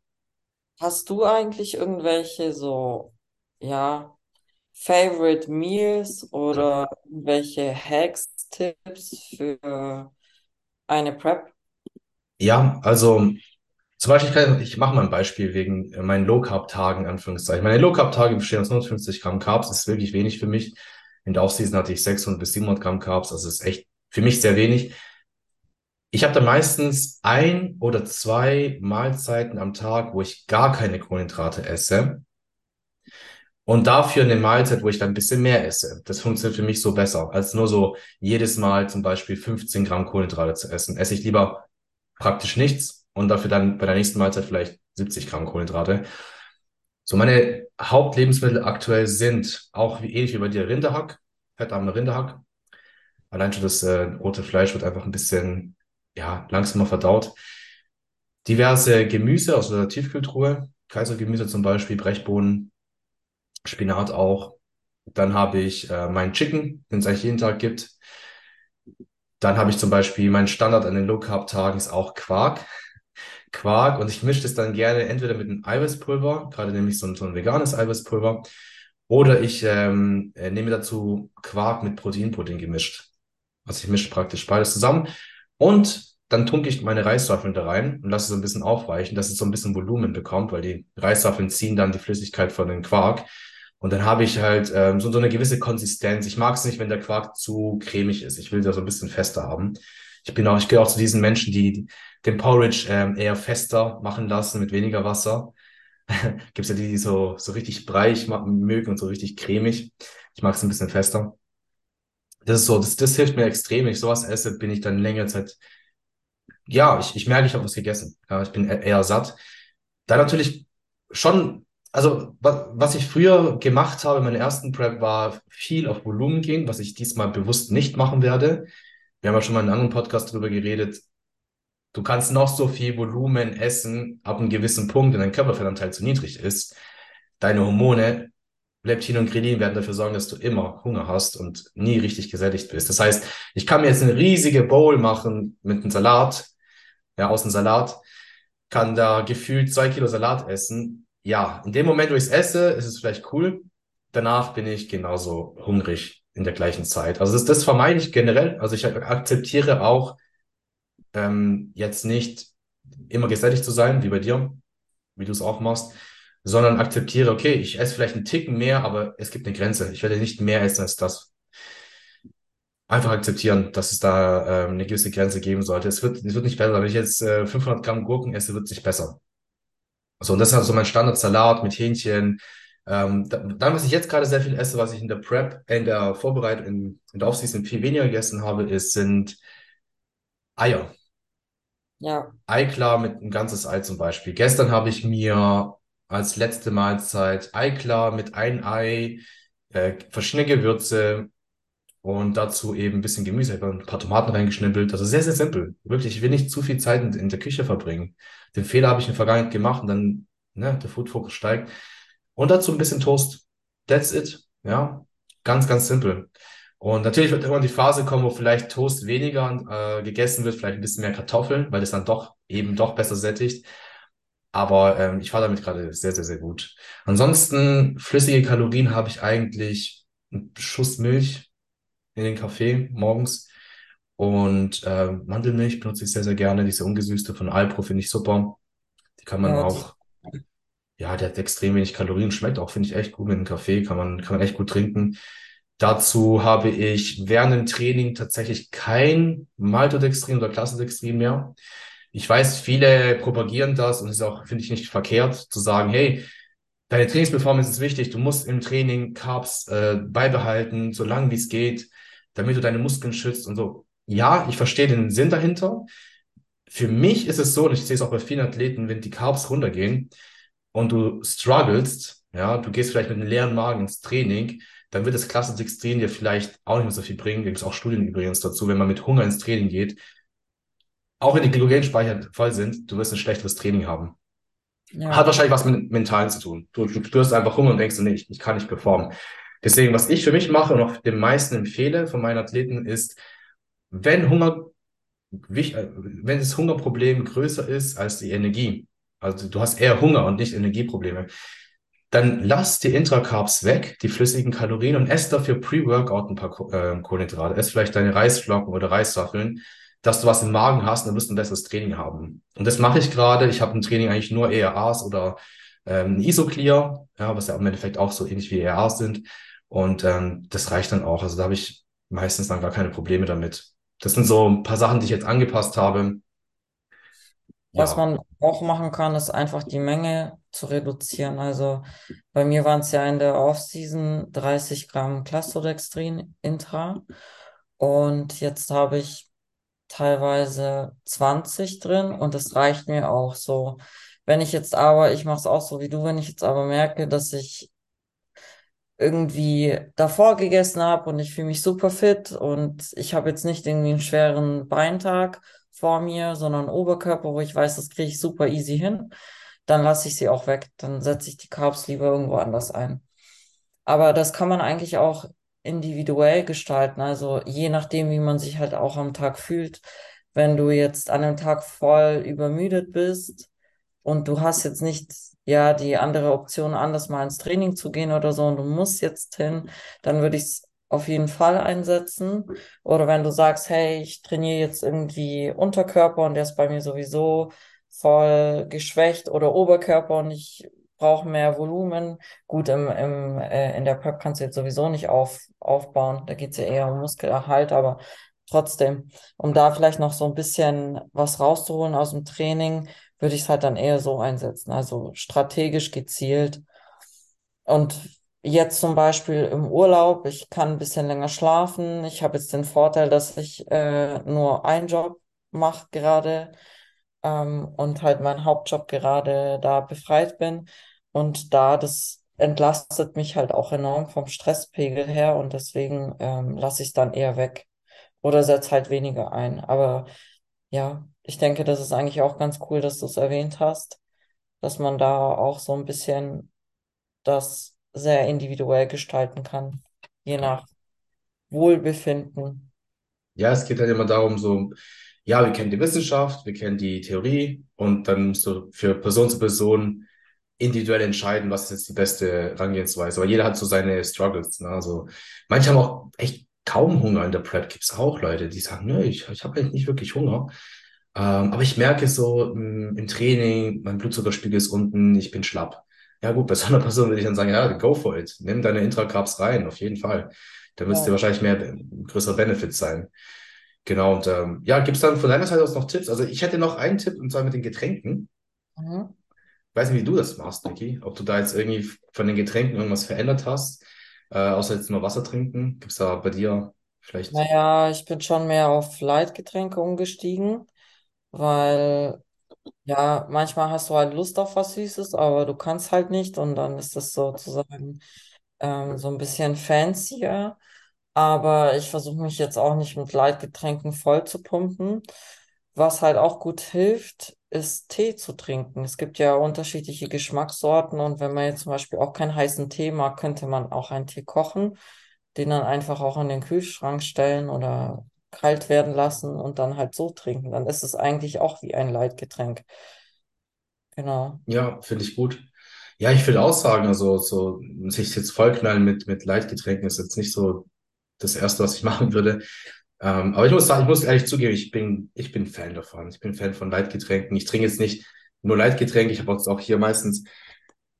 Hast du eigentlich irgendwelche so, ja, Favorite Meals oder irgendwelche Hacks, Tipps für eine Prep? Ja, also zum Beispiel, ich, kann, ich mache mal ein Beispiel wegen äh, meinen Low-Carb-Tagen, Anführungszeichen. Meine Low-Carb-Tage bestehen aus 150 Gramm Carbs, das ist wirklich wenig für mich. In der Offseason hatte ich 600 bis 700 Gramm Carbs, also ist echt für mich sehr wenig. Ich habe da meistens ein oder zwei Mahlzeiten am Tag, wo ich gar keine Kohlenhydrate esse und dafür eine Mahlzeit, wo ich dann ein bisschen mehr esse. Das funktioniert für mich so besser, als nur so jedes Mal zum Beispiel 15 Gramm Kohlenhydrate zu essen. Esse ich lieber praktisch nichts und dafür dann bei der nächsten Mahlzeit vielleicht 70 Gramm Kohlenhydrate. So meine Hauptlebensmittel aktuell sind auch wie ähnlich wie bei dir Rinderhack, fettarmer Rinderhack. Allein schon das äh, rote Fleisch wird einfach ein bisschen ja, langsamer verdaut. Diverse Gemüse aus der Tiefkühltruhe, Kaisergemüse zum Beispiel, Brechbohnen, Spinat auch. Dann habe ich äh, meinen Chicken, den es eigentlich jeden Tag gibt. Dann habe ich zum Beispiel mein Standard an den Low Carb Tagen ist auch Quark. Quark und ich mische das dann gerne entweder mit einem Eiweißpulver, gerade nämlich so ein, so ein veganes Eiweißpulver, oder ich ähm, äh, nehme dazu Quark mit Proteinpudding gemischt. Also ich mische praktisch beides zusammen Und dann tunke ich meine Reiswaffeln da rein und lasse es ein bisschen aufweichen, dass es so ein bisschen Volumen bekommt, weil die Reiswaffeln ziehen dann die Flüssigkeit von den Quark. Und dann habe ich halt ähm, so, so eine gewisse Konsistenz. Ich mag es nicht, wenn der Quark zu cremig ist. Ich will da so ein bisschen fester haben. Ich bin auch, ich gehöre auch zu diesen Menschen, die den Porridge ähm, eher fester machen lassen mit weniger Wasser. Gibt's ja die, die so, so richtig breich mögen und so richtig cremig. Ich mag es ein bisschen fester. Das ist so, das, das hilft mir extrem. Wenn ich sowas esse, bin ich dann längere Zeit, ja, ich, ich merke, ich habe was gegessen. Ja, ich bin e-, eher satt. Da natürlich schon, also was, ich früher gemacht habe, meine ersten Prep war viel auf Volumen gehen, was ich diesmal bewusst nicht machen werde. Wir haben ja schon mal in einem anderen Podcast darüber geredet. Du kannst noch so viel Volumen essen, ab einem gewissen Punkt, wenn dein Körperfettanteil zu niedrig ist. Deine Hormone Leptin und Grelin werden dafür sorgen, dass du immer Hunger hast und nie richtig gesättigt bist. Das heißt, ich kann mir jetzt eine riesige Bowl machen mit einem Salat, ja, aus dem Salat, kann da gefühlt zwei Kilo Salat essen. Ja, in dem Moment, wo ich es esse, ist es vielleicht cool. Danach bin ich genauso hungrig in der gleichen Zeit. Also das, das vermeide ich generell. Also ich akzeptiere auch ähm, jetzt nicht immer gesättigt zu sein, wie bei dir, wie du es auch machst sondern akzeptiere, okay, ich esse vielleicht einen Ticken mehr, aber es gibt eine Grenze. Ich werde nicht mehr essen als das. Einfach akzeptieren, dass es da ähm, eine gewisse Grenze geben sollte. Es wird, es wird nicht besser. Wenn ich jetzt äh, 500 Gramm Gurken esse, wird es nicht besser. So, und das ist also mein Standardsalat mit Hähnchen. Ähm, dann, was ich jetzt gerade sehr viel esse, was ich in der Prep, in der Vorbereitung, in, in der Aufseason viel weniger gegessen habe, ist, sind Eier. Ja. Eiklar mit ein ganzes Ei zum Beispiel. Gestern habe ich mir als letzte Mahlzeit Eiklar mit ein Ei, äh, verschiedene Gewürze und dazu eben ein bisschen Gemüse, ein paar Tomaten reingeschnippelt. Also sehr, sehr simpel. Wirklich, ich will nicht zu viel Zeit in, in der Küche verbringen. Den Fehler habe ich in der Vergangenheit gemacht und dann, ne, der Food Focus steigt. Und dazu ein bisschen Toast. That's it. Ja, ganz, ganz simpel. Und natürlich wird irgendwann die Phase kommen, wo vielleicht Toast weniger äh, gegessen wird, vielleicht ein bisschen mehr Kartoffeln, weil das dann doch eben doch besser sättigt. Aber ähm, ich fahre damit gerade sehr, sehr, sehr gut. Ansonsten, flüssige Kalorien habe ich eigentlich einen Schuss Milch in den Kaffee morgens. Und äh, Mandelmilch benutze ich sehr, sehr gerne. Diese ungesüßte von Alpro finde ich super. Die kann man Ja, auch, ja, der hat extrem wenig Kalorien, schmeckt auch, finde ich echt gut mit dem Kaffee, kann man, kann man echt gut trinken. Dazu habe ich während dem Training tatsächlich kein Maltodextrin oder Klassendextrin mehr. Ich weiß, viele propagieren das und es ist auch, finde ich, nicht verkehrt zu sagen, hey, deine Trainingsperformance ist wichtig, du musst im Training Carbs äh, beibehalten, so lange wie es geht, damit du deine Muskeln schützt und so. Ja, ich verstehe den Sinn dahinter. Für mich ist es so, und ich sehe es auch bei vielen Athleten, wenn die Carbs runtergehen und du strugglest, ja, du gehst vielleicht mit einem leeren Magen ins Training, dann wird das Dextrin dir vielleicht auch nicht mehr so viel bringen. Da gibt es auch Studien übrigens dazu, wenn man mit Hunger ins Training geht, auch wenn die Glykogenspeicher voll sind, du wirst ein schlechteres Training haben. ja, Hat wahrscheinlich was mit Mentalen zu tun. Du, du spürst einfach Hunger und denkst, nee, ich, ich kann nicht performen. Deswegen, was ich für mich mache und auch den meisten empfehle von meinen Athleten ist, wenn Hunger, äh, wenn das Hungerproblem größer ist als die Energie, also du hast eher Hunger und nicht Energieprobleme, dann lass die Intracarbs weg, die flüssigen Kalorien und ess dafür Pre-Workout ein paar äh, Kohlenhydrate. Ess vielleicht deine Reisflocken oder Reiswaffeln dass du was im Magen hast, dann wirst du ein besseres Training haben. Und das mache ich gerade. Ich habe im Training eigentlich nur ERAs oder ähm, Isoclear, ja, was ja im Endeffekt auch so ähnlich wie ERAs sind. Und ähm, das reicht dann auch. Also da habe ich meistens dann gar keine Probleme damit. Das sind so ein paar Sachen, die ich jetzt angepasst habe. Was Ja, man auch machen kann, ist einfach die Menge zu reduzieren. Also bei mir waren es ja in der Off-Season 30 Gramm Clusterdextrin intra und jetzt habe ich teilweise 20 drin und das reicht mir auch so. Wenn ich jetzt aber, ich mache es auch so wie du, wenn ich jetzt aber merke, dass ich irgendwie davor gegessen habe und ich fühle mich super fit und ich habe jetzt nicht irgendwie einen schweren Beintag vor mir, sondern Oberkörper, wo ich weiß, das kriege ich super easy hin, dann lasse ich sie auch weg. Dann setze ich die Carbs lieber irgendwo anders ein. Aber das kann man eigentlich auch individuell gestalten, also je nachdem, wie man sich halt auch am Tag fühlt. Wenn du jetzt an einem Tag voll übermüdet bist und du hast jetzt nicht, ja, die andere Option, anders mal ins Training zu gehen oder so und du musst jetzt hin, dann würde ich es auf jeden Fall einsetzen. Oder wenn du sagst, hey, ich trainiere jetzt irgendwie Unterkörper und der ist bei mir sowieso voll geschwächt oder Oberkörper und ich brauche mehr Volumen. Gut, im, im, äh, in der Prep kannst du jetzt sowieso nicht auf, aufbauen. Da geht es ja eher um Muskelerhalt, aber trotzdem, um da vielleicht noch so ein bisschen was rauszuholen aus dem Training, würde ich es halt dann eher so einsetzen. Also strategisch gezielt. Und jetzt zum Beispiel im Urlaub, ich kann ein bisschen länger schlafen. Ich habe jetzt den Vorteil, dass ich äh, nur einen Job mache gerade ähm, und halt mein Hauptjob gerade da befreit bin. Und da das entlastet mich halt auch enorm vom Stresspegel her und deswegen ähm, lasse ich es dann eher weg oder setze halt weniger ein. Aber ja, ich denke, das ist eigentlich auch ganz cool, dass du es erwähnt hast, dass man da auch so ein bisschen das sehr individuell gestalten kann, je nach Wohlbefinden. Ja, es geht halt immer darum, so, ja, wir kennen die Wissenschaft, wir kennen die Theorie und dann musst du für Person zu Person individuell entscheiden, was ist jetzt die beste Herangehensweise. Weil jeder hat so seine Struggles. Ne? Also manche haben auch echt kaum Hunger in der Prep. Gibt es auch Leute, die sagen, nö, ich, ich habe eigentlich nicht wirklich Hunger. Ähm, aber ich merke so im, im Training, mein Blutzuckerspiegel ist unten, ich bin schlapp. Ja gut, bei so einer Person würde ich dann sagen, ja, go for it. Nimm deine Intracarbs rein, auf jeden Fall. Da müsste Ja. wahrscheinlich mehr größerer Benefit sein. Genau, und ähm, ja, gibt es dann von deiner Seite aus noch Tipps? Also ich hätte noch einen Tipp, und zwar mit den Getränken. Mhm. Ich weiß nicht, wie du das machst, Niki. Ob du da jetzt irgendwie von den Getränken irgendwas verändert hast, äh, außer jetzt nur Wasser trinken. Gibt es da bei dir vielleicht? Naja, ich bin schon mehr auf Leitgetränke umgestiegen, weil ja, manchmal hast du halt Lust auf was Süßes, aber du kannst halt nicht und dann ist das sozusagen ähm, so ein bisschen fancier. Aber ich versuche mich jetzt auch nicht mit Leitgetränken voll zu pumpen. Was halt auch gut hilft, ist Tee zu trinken. Es gibt ja unterschiedliche Geschmackssorten und wenn man jetzt zum Beispiel auch keinen heißen Tee mag, könnte man auch einen Tee kochen, den dann einfach auch in den Kühlschrank stellen oder kalt werden lassen und dann halt so trinken. Dann ist es eigentlich auch wie ein Leitgetränk. Genau. Ja, finde ich gut. Ja, ich würde auch sagen, also so sich jetzt vollknallen mit, mit Leitgetränken ist jetzt nicht so das Erste, was ich machen würde. Ähm, aber ich muss sagen, ich muss ehrlich zugeben, ich bin, ich bin Fan davon. Ich bin Fan von Leitgetränken. Ich trinke jetzt nicht nur Leitgetränke, ich habe auch hier meistens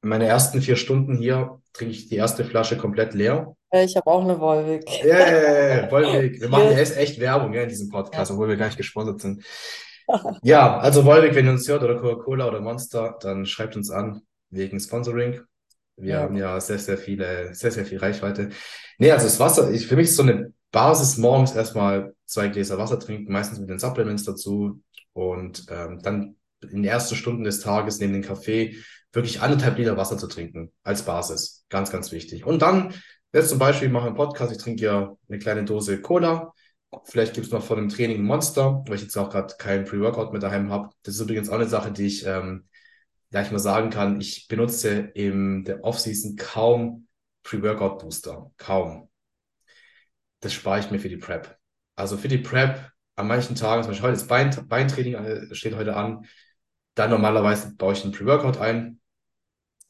meine ersten vier Stunden hier trinke ich die erste Flasche komplett leer. Ja, Ich habe auch eine Volvic. Ja, ja, ja, ja, Volvic. Wir machen ja echt Werbung, ja, in diesem. Podcast, obwohl wir gar nicht gesponsert sind. Ja, also Volvic, wenn ihr uns hört, oder Coca-Cola oder Monster, dann schreibt uns an wegen Sponsoring. Wir Ja. haben ja sehr, sehr viele, sehr, sehr viel Reichweite. Nee, also das Wasser, ich, für mich ist so eine Basis morgens erstmal zwei Gläser Wasser trinken, meistens mit den Supplements dazu und ähm, dann in den ersten Stunden des Tages neben dem Kaffee wirklich anderthalb Liter Wasser zu trinken als Basis. Ganz, ganz wichtig. Und dann, jetzt zum Beispiel, ich mache einen Podcast, ich trinke ja eine kleine Dose Cola. Vielleicht gibt es noch vor dem Training Monster, weil ich jetzt auch gerade keinen Pre-Workout mit daheim habe. Das ist übrigens auch eine Sache, die ich ähm, ja, mal sagen kann, ich benutze in der Offseason kaum Pre-Workout-Booster. Kaum. Das spare ich mir für die Prep. Also für die Prep an manchen Tagen, zum Beispiel heute Bein, Beintraining äh, steht heute an, dann normalerweise baue ich einen Pre-Workout ein.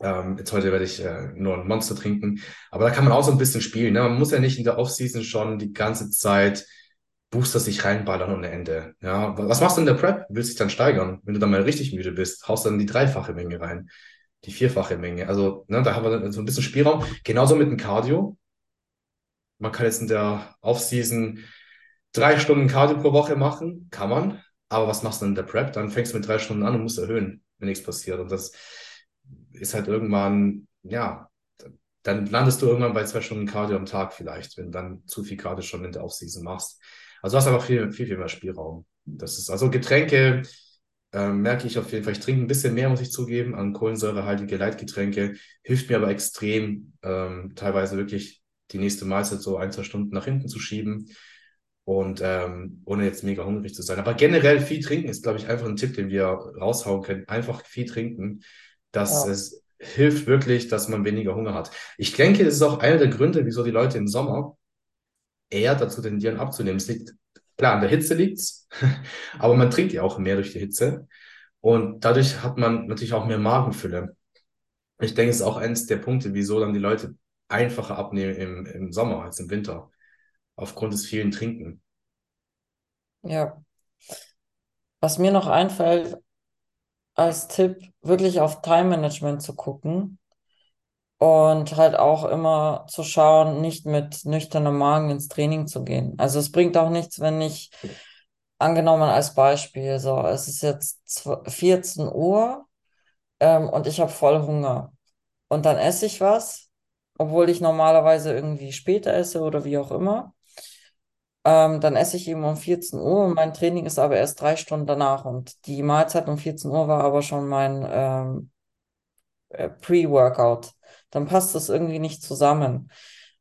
Ähm, jetzt heute werde ich äh, nur ein Monster trinken. Aber da kann man auch so ein bisschen spielen. Ne? Man muss ja nicht in der Offseason schon die ganze Zeit Booster sich reinballern ohne Ende. Ja, was machst du in der Prep? Willst dich dann steigern? Wenn du dann mal richtig müde bist, haust dann die dreifache Menge rein, die vierfache Menge. Also, ne, da haben wir so ein bisschen Spielraum. Genauso mit dem Cardio. Man kann jetzt in der Offseason drei Stunden Cardio pro Woche machen, kann man. Aber was machst du in der Prep? Dann fängst du mit drei Stunden an und musst erhöhen, wenn nichts passiert. Und das ist halt irgendwann, ja, dann landest du irgendwann bei zwei Stunden Cardio am Tag vielleicht, wenn du dann zu viel Cardio schon in der Offseason machst. Also hast einfach viel, viel, viel mehr Spielraum. Das ist also Getränke, ähm, merke ich auf jeden Fall. Ich trinke ein bisschen mehr, muss ich zugeben, an kohlensäurehaltige Leitgetränke. Hilft mir aber extrem, ähm, teilweise wirklich die nächste Mahlzeit so ein, zwei Stunden nach hinten zu schieben. Und ähm, ohne jetzt mega hungrig zu sein. Aber generell viel trinken ist, glaube ich, einfach ein Tipp, den wir raushauen können. Einfach viel trinken. Dass Ja. es hilft wirklich, dass man weniger Hunger hat. Ich denke, das ist auch einer der Gründe, wieso die Leute im Sommer eher dazu tendieren, abzunehmen. Es liegt, klar, an der Hitze liegt's, aber man trinkt ja auch mehr durch die Hitze. Und dadurch hat man natürlich auch mehr Magenfülle. Ich denke, es ist auch eines der Punkte, wieso dann die Leute einfacher abnehmen im, im Sommer als im Winter, aufgrund des vielen Trinken. Ja. Was mir noch einfällt, als Tipp, wirklich auf Time Management zu gucken und halt auch immer zu schauen, nicht mit nüchternem Magen ins Training zu gehen. Also es bringt auch nichts, wenn ich, angenommen als Beispiel, so, es ist jetzt 14 Uhr ähm, und ich habe voll Hunger. Und dann esse ich was, obwohl ich normalerweise irgendwie später esse oder wie auch immer. Ähm, dann esse ich eben um 14 Uhr und mein Training ist aber erst drei Stunden danach. Und die Mahlzeit um 14 Uhr war aber schon mein ähm, äh, Pre-Workout. Dann passt das irgendwie nicht zusammen.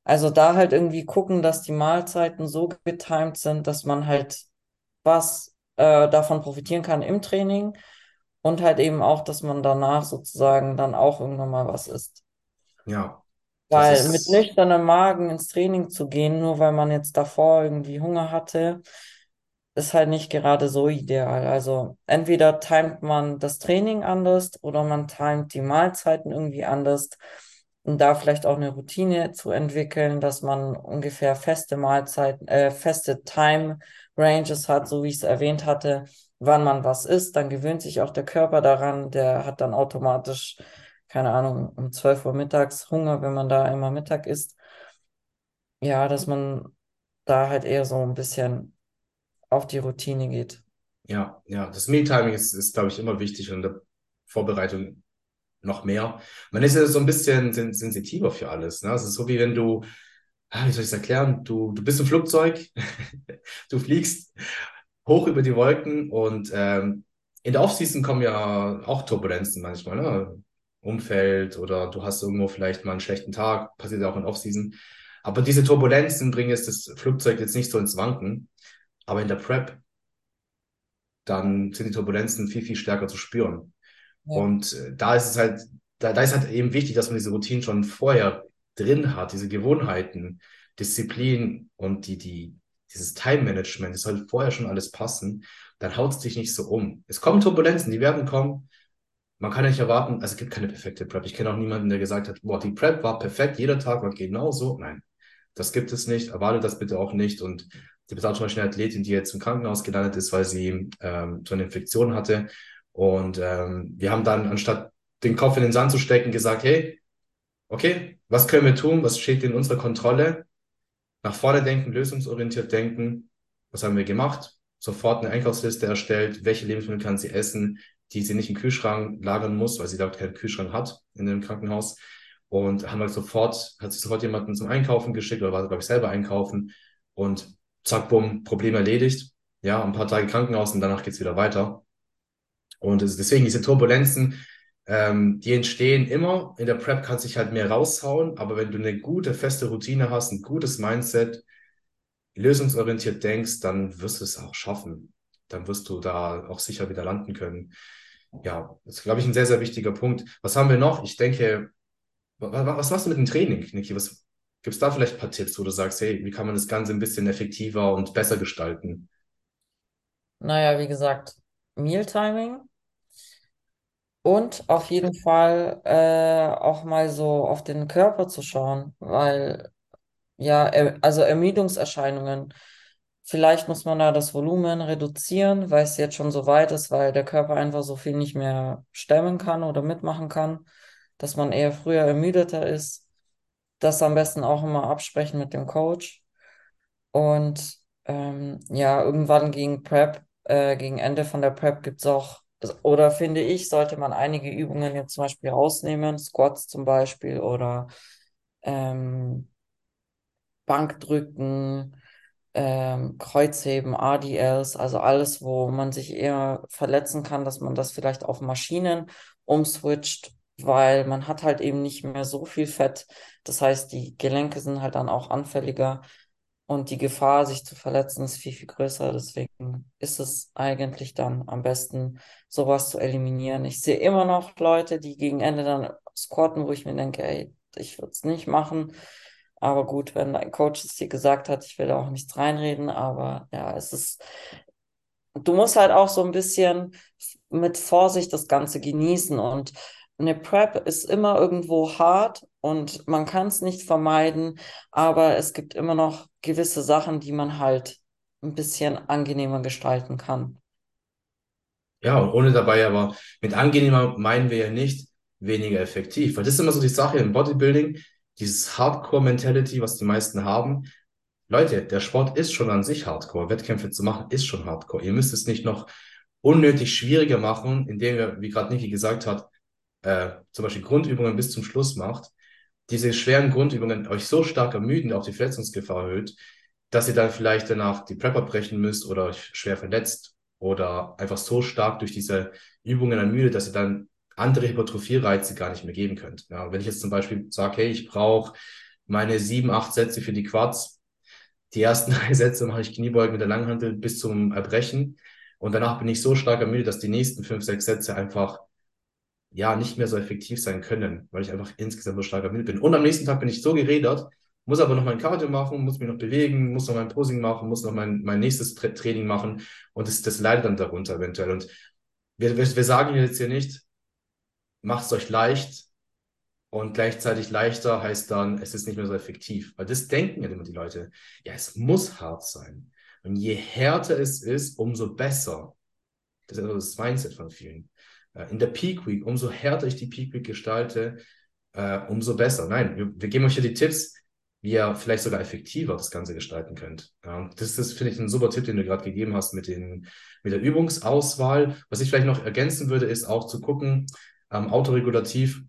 Also da halt irgendwie gucken, dass die Mahlzeiten so getimt sind, dass man halt was äh, davon profitieren kann im Training und halt eben auch, dass man danach sozusagen dann auch irgendwann mal was isst. Ja, Weil mit ist, nüchternem Magen ins Training zu gehen, nur weil man jetzt davor irgendwie Hunger hatte, ist halt nicht gerade so ideal. Also entweder timet man das Training anders oder man timet die Mahlzeiten irgendwie anders und da vielleicht auch eine Routine zu entwickeln, dass man ungefähr feste Mahlzeiten, äh, feste Time Ranges hat, so wie ich es erwähnt hatte, wann man was isst, dann gewöhnt sich auch der Körper daran, der hat dann automatisch, keine Ahnung, um 12 Uhr mittags Hunger, wenn man da immer Mittag isst. Ja, dass man da halt eher so ein bisschen auf die Routine geht. ja, ja, das Mealtiming ist, ist, glaube ich, immer wichtig und der Vorbereitung noch mehr. Man ist ja so ein bisschen sen sensitiver für alles. Ne? Es ist so wie wenn du, ah, wie soll ich es erklären? Du, du bist im Flugzeug, du fliegst hoch über die Wolken und ähm, in der Offseason kommen ja auch Turbulenzen manchmal, ne? Umfeld oder du hast irgendwo vielleicht mal einen schlechten Tag, passiert ja auch in Offseason. Aber diese Turbulenzen bringen jetzt das Flugzeug jetzt nicht so ins Wanken. Aber in der Prep, dann sind die Turbulenzen viel, viel stärker zu spüren. Ja, Und äh, da ist es halt, da, da ist halt eben wichtig, dass man diese Routinen schon vorher drin hat, diese Gewohnheiten, Disziplin und die, die, dieses Time-Management, das soll vorher schon alles passen. Dann haut es dich nicht so um. Es kommen Turbulenzen, die werden kommen. Man kann nicht erwarten, also es gibt keine perfekte Prep. Ich kenne auch niemanden, der gesagt hat, boah, die Prep war perfekt, jeder Tag war genau so. Nein, das gibt es nicht. Erwarte das bitte auch nicht. Und die besagt zum Beispiel eine Athletin, die jetzt im Krankenhaus gelandet ist, weil sie ähm, so eine Infektion hatte. Und ähm, wir haben dann, anstatt den Kopf in den Sand zu stecken, gesagt, hey, okay, was können wir tun? Was steht in unserer Kontrolle? Nach vorne denken, lösungsorientiert denken. Was haben wir gemacht? Sofort eine Einkaufsliste erstellt. Welche Lebensmittel kann sie essen, die sie nicht im Kühlschrank lagern muss, weil sie dort keinen Kühlschrank hat in dem Krankenhaus. Und haben halt sofort, hat sich sofort jemanden zum Einkaufen geschickt oder war, glaube ich, selber einkaufen. Und zack, bumm, Problem erledigt. Ja, ein paar Tage Krankenhaus und danach geht's wieder weiter. Und deswegen diese Turbulenzen, ähm, die entstehen immer. In der Prep kannst du dich halt mehr raushauen, aber wenn du eine gute, feste Routine hast, ein gutes Mindset, lösungsorientiert denkst, dann wirst du es auch schaffen. Dann wirst du da auch sicher wieder landen können. Ja, das ist, glaube ich, ein sehr, sehr wichtiger Punkt. Was haben wir noch? Ich denke, was machst du mit dem Training, Niki? Was gibt es da vielleicht ein paar Tipps, wo du sagst, hey, wie kann man das Ganze ein bisschen effektiver und besser gestalten? naja, wie gesagt, Mealtiming und auf jeden Fall äh, auch mal so auf den Körper zu schauen, weil ja, also Ermüdungserscheinungen, vielleicht muss man da das Volumen reduzieren, weil es jetzt schon so weit ist, weil der Körper einfach so viel nicht mehr stemmen kann oder mitmachen kann, dass man eher früher ermüdeter ist. Das am besten auch immer absprechen mit dem Coach. Und ähm, ja, irgendwann gegen Prep, äh, gegen Ende von der Prep gibt's auch, oder finde ich, sollte man einige Übungen jetzt zum Beispiel rausnehmen, Squats zum Beispiel oder ähm, Bankdrücken, ähm, Kreuzheben, ADLs, also alles, wo man sich eher verletzen kann, dass man das vielleicht auf Maschinen umswitcht, weil man hat halt eben nicht mehr so viel Fett. Das heißt, die Gelenke sind halt dann auch anfälliger und die Gefahr, sich zu verletzen, ist viel, viel größer. Deswegen ist es eigentlich dann am besten, sowas zu eliminieren. Ich sehe immer noch Leute, die gegen Ende dann squatten, wo ich mir denke, ey, ich würde es nicht machen. Aber gut, wenn ein Coach es dir gesagt hat, ich will da auch nichts reinreden, aber ja, es ist, du musst halt auch so ein bisschen mit Vorsicht das Ganze genießen und eine Prep ist immer irgendwo hart und man kann es nicht vermeiden, aber es gibt immer noch gewisse Sachen, die man halt ein bisschen angenehmer gestalten kann. Ja, und ohne dabei aber, mit angenehmer meinen wir ja nicht weniger effektiv, weil das ist immer so die Sache im Bodybuilding, dieses Hardcore-Mentality, was die meisten haben. Leute, der Sport ist schon an sich Hardcore. Wettkämpfe zu machen ist schon Hardcore. Ihr müsst es nicht noch unnötig schwieriger machen, indem ihr, wie gerade Niki gesagt hat, äh, zum Beispiel Grundübungen bis zum Schluss macht. Diese schweren Grundübungen euch so stark ermüden, auch die Verletzungsgefahr erhöht, dass ihr dann vielleicht danach die Prep abbrechen müsst oder euch schwer verletzt oder einfach so stark durch diese Übungen ermüdet, dass ihr dann andere Hypertrophie-Reize gar nicht mehr geben könnt. Ja, wenn ich jetzt zum Beispiel sage, hey, ich brauche meine sieben, acht Sätze für die Quads, die ersten drei Sätze mache ich Kniebeugen mit der Langhantel bis zum Erbrechen und danach bin ich so stark ermüdet, dass die nächsten fünf, sechs Sätze einfach ja nicht mehr so effektiv sein können, weil ich einfach insgesamt so stark ermüdet bin. Und am nächsten Tag bin ich so gerädert, muss aber noch mein Cardio machen, muss mich noch bewegen, muss noch mein Posing machen, muss noch mein, mein nächstes Tra Training machen und das, das leidet dann darunter eventuell. Und wir, wir, wir sagen jetzt hier nicht, macht es euch leicht und gleichzeitig leichter heißt dann, es ist nicht mehr so effektiv. Weil das denken ja immer die Leute. Ja, es muss hart sein. Und je härter es ist, umso besser. Das ist also das Mindset von vielen. Äh, in der Peak Week, umso härter ich die Peak Week gestalte, äh, umso besser. Nein, wir, wir, geben euch hier die Tipps, wie ihr vielleicht sogar effektiver das Ganze gestalten könnt. Das ist, finde ich, ein super Tipp, den du gerade gegeben hast mit, den, mit der Übungsauswahl. Was ich vielleicht noch ergänzen würde, ist auch zu gucken, ähm, autoregulativ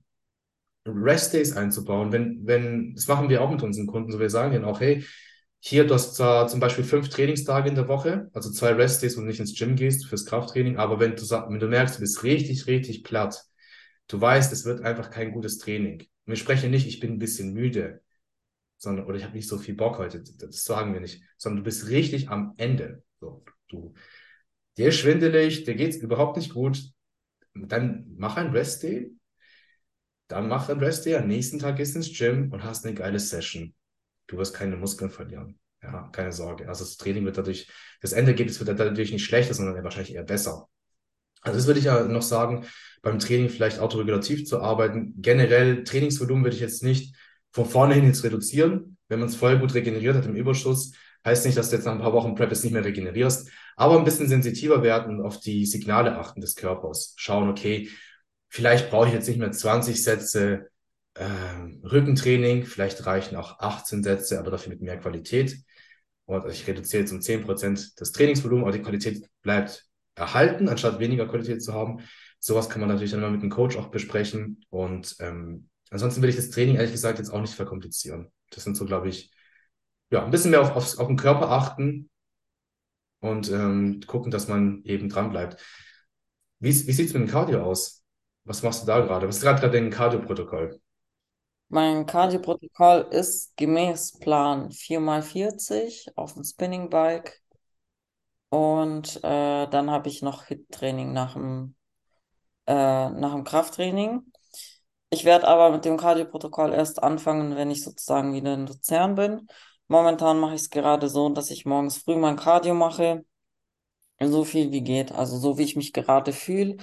Rest Days einzubauen. Wenn, wenn, das machen wir auch mit unseren Kunden, so wir sagen denen auch, hey, hier, du hast zwar zum Beispiel fünf Trainingstage in der Woche, also zwei Rest-Days, wo du nicht ins Gym gehst fürs Krafttraining, aber wenn du, wenn du merkst, du bist richtig, richtig platt, du weißt, es wird einfach kein gutes Training. Und wir sprechen nicht, ich bin ein bisschen müde, sondern, oder ich habe nicht so viel Bock heute, das sagen wir nicht, sondern du bist richtig am Ende. So, du, dir ist schwindelig, dir geht's überhaupt nicht gut, dann mach ein Rest-Day, dann mach ein Rest-Day, am nächsten Tag gehst ins Gym und hast eine geile Session du wirst keine Muskeln verlieren. Ja, keine Sorge. Also das Training wird dadurch, das Endergebnis wird dadurch nicht schlechter, sondern wahrscheinlich eher besser. Also das würde ich ja noch sagen, beim Training vielleicht autoregulativ zu arbeiten. Generell Trainingsvolumen würde ich jetzt nicht von vornherein jetzt reduzieren. Wenn man es voll gut regeneriert hat im Überschuss, heißt nicht, dass du jetzt nach ein paar Wochen Prep es nicht mehr regenerierst, aber ein bisschen sensitiver werden und auf die Signale achten des Körpers. Schauen, okay, vielleicht brauche ich jetzt nicht mehr 20 Sätze ähm, Rückentraining, vielleicht reichen auch 18 Sätze, aber dafür mit mehr Qualität. Und ich reduziere jetzt um 10% das Trainingsvolumen, aber die Qualität bleibt erhalten, anstatt weniger Qualität zu haben. Sowas kann man natürlich dann mal mit dem Coach auch besprechen. Und ähm, ansonsten will ich das Training ehrlich gesagt jetzt auch nicht verkomplizieren. Das sind so, glaube ich, ja, ein bisschen mehr auf, auf, auf den Körper achten und ähm, gucken, dass man eben dran bleibt. Wie, wie sieht es mit dem Cardio aus? Was machst du da gerade? Was ist gerade dein Cardio-Protokoll? Mein Cardio-Protokoll ist gemäß Plan 4x40 auf dem Spinning Bike. Und äh, dann habe ich noch HIT-Training nach dem, äh, nach dem Krafttraining. Ich werde aber mit dem Cardio-Protokoll erst anfangen, wenn ich sozusagen wieder in Luzern bin. Momentan mache ich es gerade so, dass ich morgens früh mein Cardio mache. So viel wie geht, also so wie ich mich gerade fühle.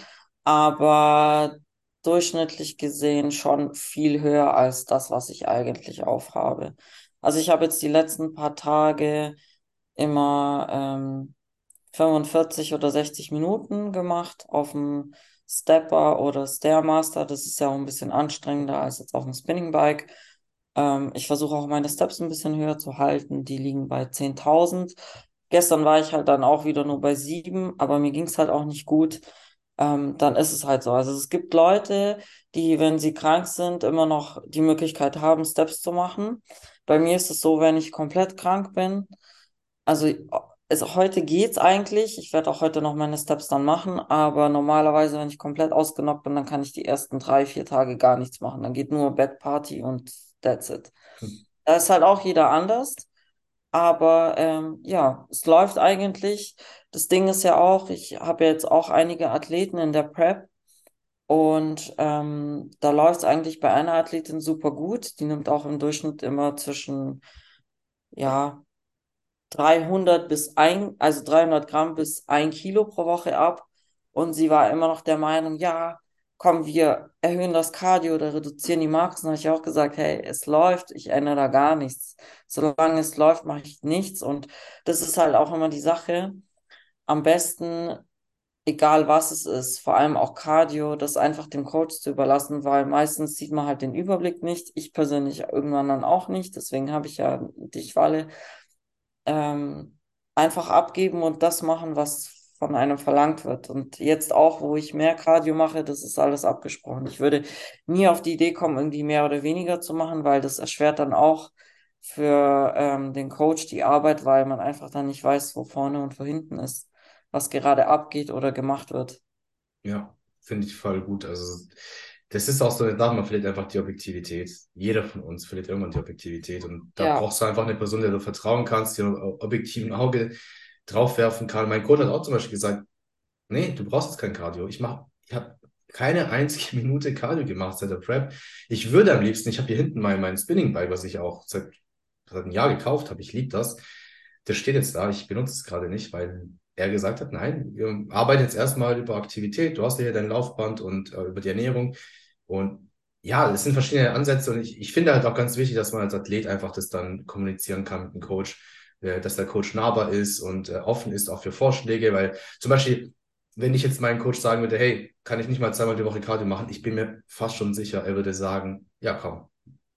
Aber durchschnittlich gesehen schon viel höher als das, was ich eigentlich aufhabe. Also ich habe jetzt die letzten paar Tage immer ähm, 45 oder 60 Minuten gemacht auf dem Stepper oder Stairmaster. Das ist ja auch ein bisschen anstrengender als jetzt auf dem Spinning Bike. Ähm, ich versuche auch meine Steps ein bisschen höher zu halten. Die liegen bei 10.000. Gestern war ich halt dann auch wieder nur bei 7, aber mir ging es halt auch nicht gut ähm, dann ist es halt so. Also es gibt Leute, die, wenn sie krank sind, immer noch die Möglichkeit haben, Steps zu machen. Bei mir ist es so, wenn ich komplett krank bin, also es, heute geht's eigentlich. Ich werde auch heute noch meine Steps dann machen, aber normalerweise, wenn ich komplett ausgenockt bin, dann kann ich die ersten drei, vier Tage gar nichts machen. Dann geht nur Bettparty und that's it. Hm. Da ist halt auch jeder anders. Aber ähm, ja, es läuft eigentlich. Das Ding ist ja auch, ich habe jetzt auch einige Athleten in der Prep und ähm, da läuft es eigentlich bei einer Athletin super gut. Die nimmt auch im Durchschnitt immer zwischen, ja, 300 bis ein, also 300 Gramm bis ein Kilo pro Woche ab. Und sie war immer noch der Meinung, ja, komm, wir erhöhen das Cardio oder reduzieren die Marken, habe ich auch gesagt, hey, es läuft, ich ändere da gar nichts. Solange es läuft, mache ich nichts. Und das ist halt auch immer die Sache. Am besten, egal was es ist, vor allem auch Cardio, das einfach dem Coach zu überlassen, weil meistens sieht man halt den Überblick nicht. Ich persönlich irgendwann dann auch nicht. Deswegen habe ich ja dich, Walle, ähm, einfach abgeben und das machen, was von einem verlangt wird. Und jetzt auch, wo ich mehr Cardio mache, das ist alles abgesprochen. Ich würde nie auf die Idee kommen, irgendwie mehr oder weniger zu machen, weil das erschwert dann auch für ähm, den Coach die Arbeit, weil man einfach dann nicht weiß, wo vorne und wo hinten ist, was gerade abgeht oder gemacht wird. Ja, finde ich voll gut. Also das ist auch so eine Sache, man verliert einfach die Objektivität. Jeder von uns verliert irgendwann die Objektivität. Und da Ja, brauchst du einfach eine Person, der du vertrauen kannst, die ein objektiven Auge draufwerfen kann. Mein Coach hat auch zum Beispiel gesagt, nee, du brauchst jetzt kein Cardio. Ich mach, ich habe keine einzige Minute Cardio gemacht seit der Prep. Ich würde am liebsten, ich habe hier hinten mein, mein Spinning Bike, was ich auch seit, seit einem Jahr gekauft habe. Ich liebe das. Das steht jetzt da. Ich benutze es gerade nicht, weil er gesagt hat, nein, wir arbeiten jetzt erstmal über Aktivität. Du hast ja hier dein Laufband und äh, über die Ernährung. Und ja, es sind verschiedene Ansätze und ich, ich finde halt auch ganz wichtig, dass man als Athlet einfach das dann kommunizieren kann mit dem Coach, dass der Coach nahbar ist und äh, offen ist auch für Vorschläge, weil zum Beispiel, wenn ich jetzt meinem Coach sagen würde, hey, kann ich nicht mal zweimal die Woche Cardio machen, ich bin mir fast schon sicher, er würde sagen, ja, komm,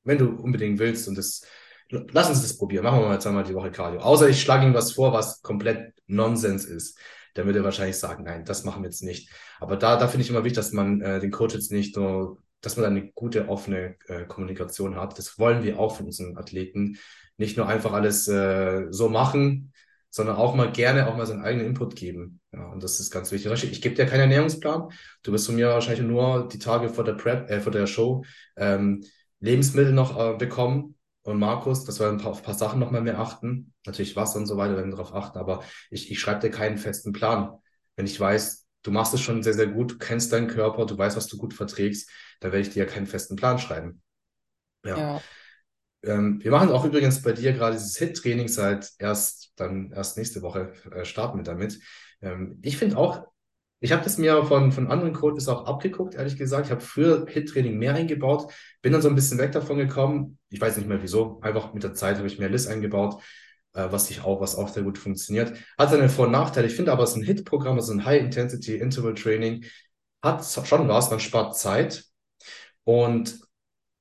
wenn du unbedingt willst und das, lass uns das probieren, machen wir mal zweimal die Woche Cardio. Außer ich schlage ihm was vor, was komplett Nonsens ist. Dann würde er wahrscheinlich sagen, nein, das machen wir jetzt nicht. Aber da, da finde ich immer wichtig, dass man äh, den Coach jetzt nicht nur dass man eine gute, offene äh, Kommunikation hat. Das wollen wir auch von unseren Athleten. Nicht nur einfach alles äh, so machen, sondern auch mal gerne auch mal seinen eigenen Input geben. Ja, und das ist ganz wichtig. Ich gebe dir keinen Ernährungsplan. Du wirst von mir wahrscheinlich nur die Tage vor der Prep, äh, vor der Show ähm, Lebensmittel noch äh, bekommen. Und Markus, dass wir ein paar, auf ein paar Sachen noch mal mehr achten. Natürlich Wasser und so weiter, werden wir darauf achten. Aber ich, ich schreibe dir keinen festen Plan. Wenn ich weiß, du machst es schon sehr, sehr gut, du kennst deinen Körper, du weißt, was du gut verträgst, da werde ich dir ja keinen festen Plan schreiben. Ja. ja. Ähm, wir machen auch übrigens bei dir gerade dieses HIT-Training seit erst, dann erst nächste Woche äh, starten wir damit. Ähm, ich finde auch, ich habe das mir von, von anderen Coaches auch abgeguckt, ehrlich gesagt. Ich habe früher HIT-Training mehr eingebaut, bin dann so ein bisschen weg davon gekommen. Ich weiß nicht mehr wieso. Einfach mit der Zeit habe ich mehr LIS eingebaut, äh, was ich auch, was auch sehr gut funktioniert. Hat seine Vor- und Nachteile. Ich finde aber, es ist ein HIT-Programm, also ein High-Intensity-Interval-Training, hat schon was, man spart Zeit. Und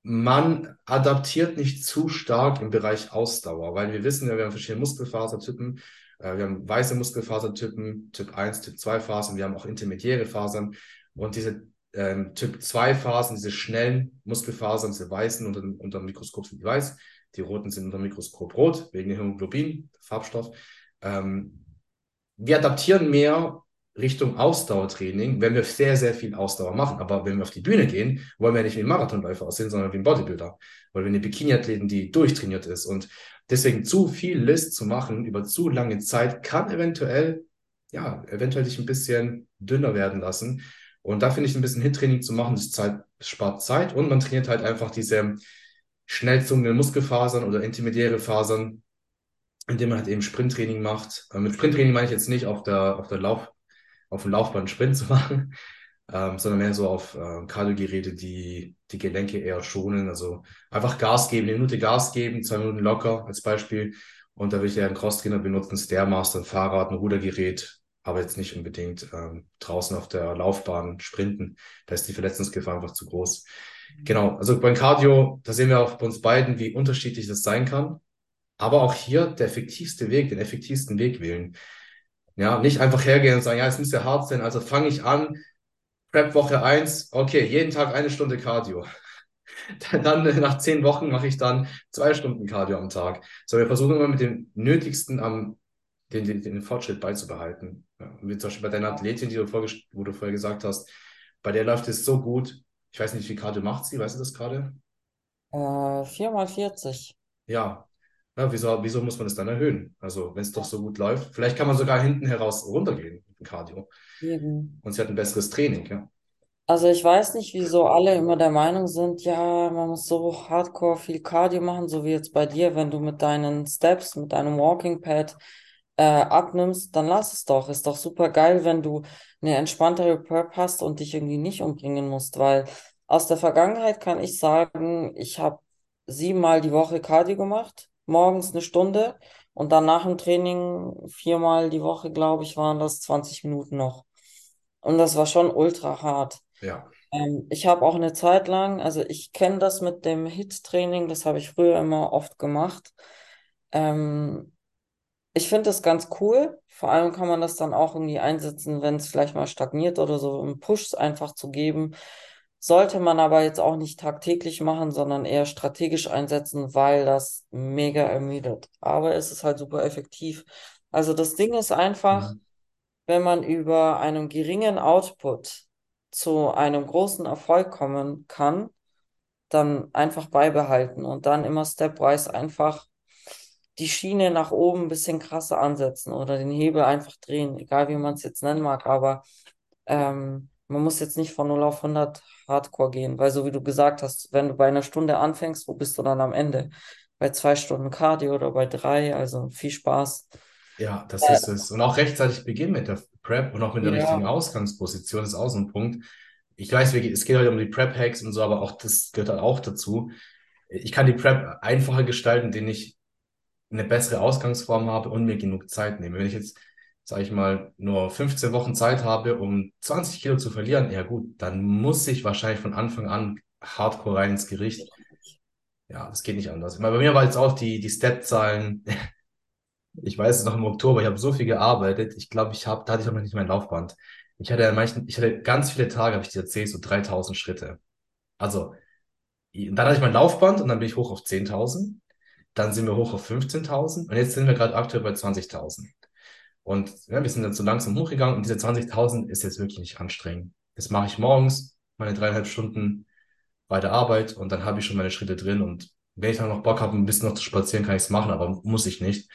man adaptiert nicht zu stark im Bereich Ausdauer, weil wir wissen ja, wir haben verschiedene Muskelfasertypen. Äh, wir haben weiße Muskelfasertypen, Typ 1, Typ 2 Fasern, wir haben auch intermediäre Fasern. Und diese ähm, Typ 2 Phasen, diese schnellen Muskelfasern, diese weißen unter, unter dem Mikroskop sind die weiß, die roten sind unter dem Mikroskop rot, wegen dem Hämoglobin, Farbstoff. Ähm, wir adaptieren mehr Richtung Ausdauertraining, wenn wir sehr, sehr viel Ausdauer machen. Aber wenn wir auf die Bühne gehen, wollen wir nicht wie ein Marathonläufer aussehen, sondern wie ein Bodybuilder. Weil wir eine Bikini-Athletin, die durchtrainiert ist. Und deswegen zu viel List zu machen über zu lange Zeit kann eventuell, ja, eventuell dich ein bisschen dünner werden lassen. Und da finde ich ein bisschen Hit-Training zu machen, das Zeit, spart Zeit und man trainiert halt einfach diese schnell zogenden Muskelfasern oder intermediäre Fasern, indem man halt eben Sprinttraining macht. Äh, mit Sprinttraining meine ich jetzt nicht auf der, auf der Lauf, auf dem Laufband Sprint zu machen, ähm, sondern mehr so auf äh, Kardiogeräte, die die Gelenke eher schonen. Also einfach Gas geben, eine Minute Gas geben, zwei Minuten locker als Beispiel. Und da will ich ja einen Crosstrainer benutzen, Stairmaster, ein Fahrrad, ein Rudergerät, aber jetzt nicht unbedingt ähm, draußen auf der Laufbahn sprinten. Da ist die Verletzungsgefahr einfach zu groß. Genau, also beim Cardio, da sehen wir auch bei uns beiden, wie unterschiedlich das sein kann. Aber auch hier der effektivste Weg, den effektivsten Weg wählen. Ja, nicht einfach hergehen und sagen, ja, es muss ja hart sein, also fange ich an, Prep Woche eins, okay, jeden Tag eine Stunde Cardio. Dann nach zehn Wochen mache ich dann zwei Stunden Cardio am Tag. So, wir versuchen immer mit dem Nötigsten am den, den, den Fortschritt beizubehalten. Ja, wie zum Beispiel bei deiner Athletin, die du vorher, wo du vorher gesagt hast, bei der läuft es so gut. Ich weiß nicht, wie Cardio macht sie, weißt du das gerade? Äh, 4 mal 40. Ja, ja, wieso, wieso muss man es dann erhöhen? Also, wenn es doch so gut läuft, vielleicht kann man sogar hinten heraus runtergehen mit dem Cardio. Eben. Und sie hat ein besseres Training, ja. Also ich weiß nicht, wieso alle immer der Meinung sind, ja, man muss so hardcore viel Cardio machen, so wie jetzt bei dir, wenn du mit deinen Steps, mit deinem Walking Pad äh, abnimmst, dann lass es doch. Ist doch super geil, wenn du eine entspanntere Prep hast und dich irgendwie nicht umbringen musst, weil aus der Vergangenheit kann ich sagen, ich habe siebenmal die Woche Cardio gemacht, morgens eine Stunde und dann nach dem Training viermal die Woche, glaube ich, waren das 20 Minuten noch. Und das war schon ultra hart. Ja. Ähm, ich habe auch eine Zeit lang, also ich kenne das mit dem HIIT-Training, das habe ich früher immer oft gemacht. Ähm, ich finde das ganz cool. Vor allem kann man das dann auch irgendwie einsetzen, wenn es vielleicht mal stagniert oder so, um Push einfach zu geben. Sollte man aber jetzt auch nicht tagtäglich machen, sondern eher strategisch einsetzen, weil das mega ermüdet. Aber es ist halt super effektiv. Also das Ding ist einfach, Mhm. wenn man über einen geringen Output zu einem großen Erfolg kommen kann, dann einfach beibehalten und dann immer stepwise einfach die Schiene nach oben ein bisschen krasser ansetzen oder den Hebel einfach drehen, egal wie man es jetzt nennen mag, aber ähm, man muss jetzt nicht von null auf hundert Hardcore gehen, weil so wie du gesagt hast, wenn du bei einer Stunde anfängst, wo bist du dann am Ende? Bei zwei Stunden Cardio oder bei drei, also viel Spaß. Ja, das ist es. Und auch rechtzeitig beginnen mit der Prep und auch mit der richtigen Ja, Ausgangsposition ist auch so ein Punkt. Ich weiß, es geht heute um die Prep-Hacks und so, aber auch das gehört halt auch dazu. Ich kann die Prep einfacher gestalten, indem ich eine bessere Ausgangsform habe und mir genug Zeit nehme. Wenn ich jetzt, sage ich mal, nur 15 Wochen Zeit habe, um 20 Kilo zu verlieren, ja gut, dann muss ich wahrscheinlich von Anfang an hardcore rein ins Gericht. Ja, das geht nicht anders. Bei mir war jetzt auch die, die Step-Zahlen Ich weiß es noch im Oktober, ich habe so viel gearbeitet. Ich glaube, ich habe, da hatte ich auch noch nicht mein Laufband. Ich hatte ja manchen, ich hatte ganz viele Tage, habe ich dir erzählt, so 3000 Schritte. Also, dann hatte ich mein Laufband und dann bin ich hoch auf 10.000. Dann sind wir hoch auf 15.000 und jetzt sind wir gerade aktuell bei 20.000. Und ja, wir sind dann so langsam hochgegangen und diese 20.000 ist jetzt wirklich nicht anstrengend. Das mache ich morgens, meine dreieinhalb Stunden bei der Arbeit und dann habe ich schon meine Schritte drin und wenn ich dann noch Bock habe, ein bisschen noch zu spazieren, kann ich es machen, aber muss ich nicht.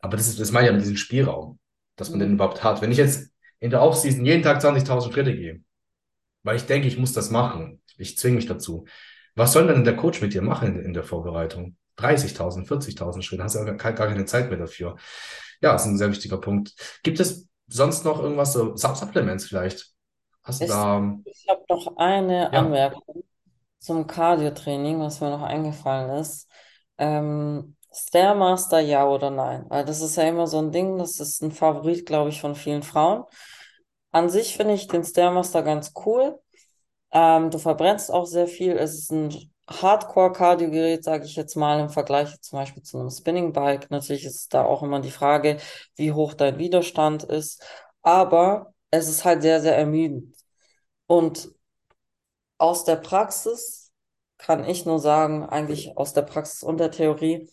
Aber das ist, das meine ich ja mit diesem Spielraum, dass man den mhm. überhaupt hat. Wenn ich jetzt in der Offseason jeden Tag 20.000 Schritte gehe, weil ich denke, ich muss das machen, ich zwinge mich dazu. Was soll denn der Coach mit dir machen in, in der Vorbereitung? 30.000, 40.000 Schritte, hast du ja gar, gar keine Zeit mehr dafür. Ja, das ist ein sehr wichtiger Punkt. Gibt es sonst noch irgendwas, so Supplements vielleicht? Hast du Ich, da, ich habe noch eine ja, Anmerkung zum Cardio-Training, was mir noch eingefallen ist. Ähm, Stairmaster, ja oder nein? Weil das ist ja immer so ein Ding, das ist ein Favorit, glaube ich, von vielen Frauen. An sich finde ich den Stairmaster ganz cool. Ähm, du verbrennst auch sehr viel. Es ist ein Hardcore-Cardio-Gerät, sage ich jetzt mal, im Vergleich zum Beispiel zu einem Spinning Bike. Natürlich ist da auch immer die Frage, wie hoch dein Widerstand ist. Aber es ist halt sehr, sehr ermüdend. Und aus der Praxis kann ich nur sagen, eigentlich aus der Praxis und der Theorie,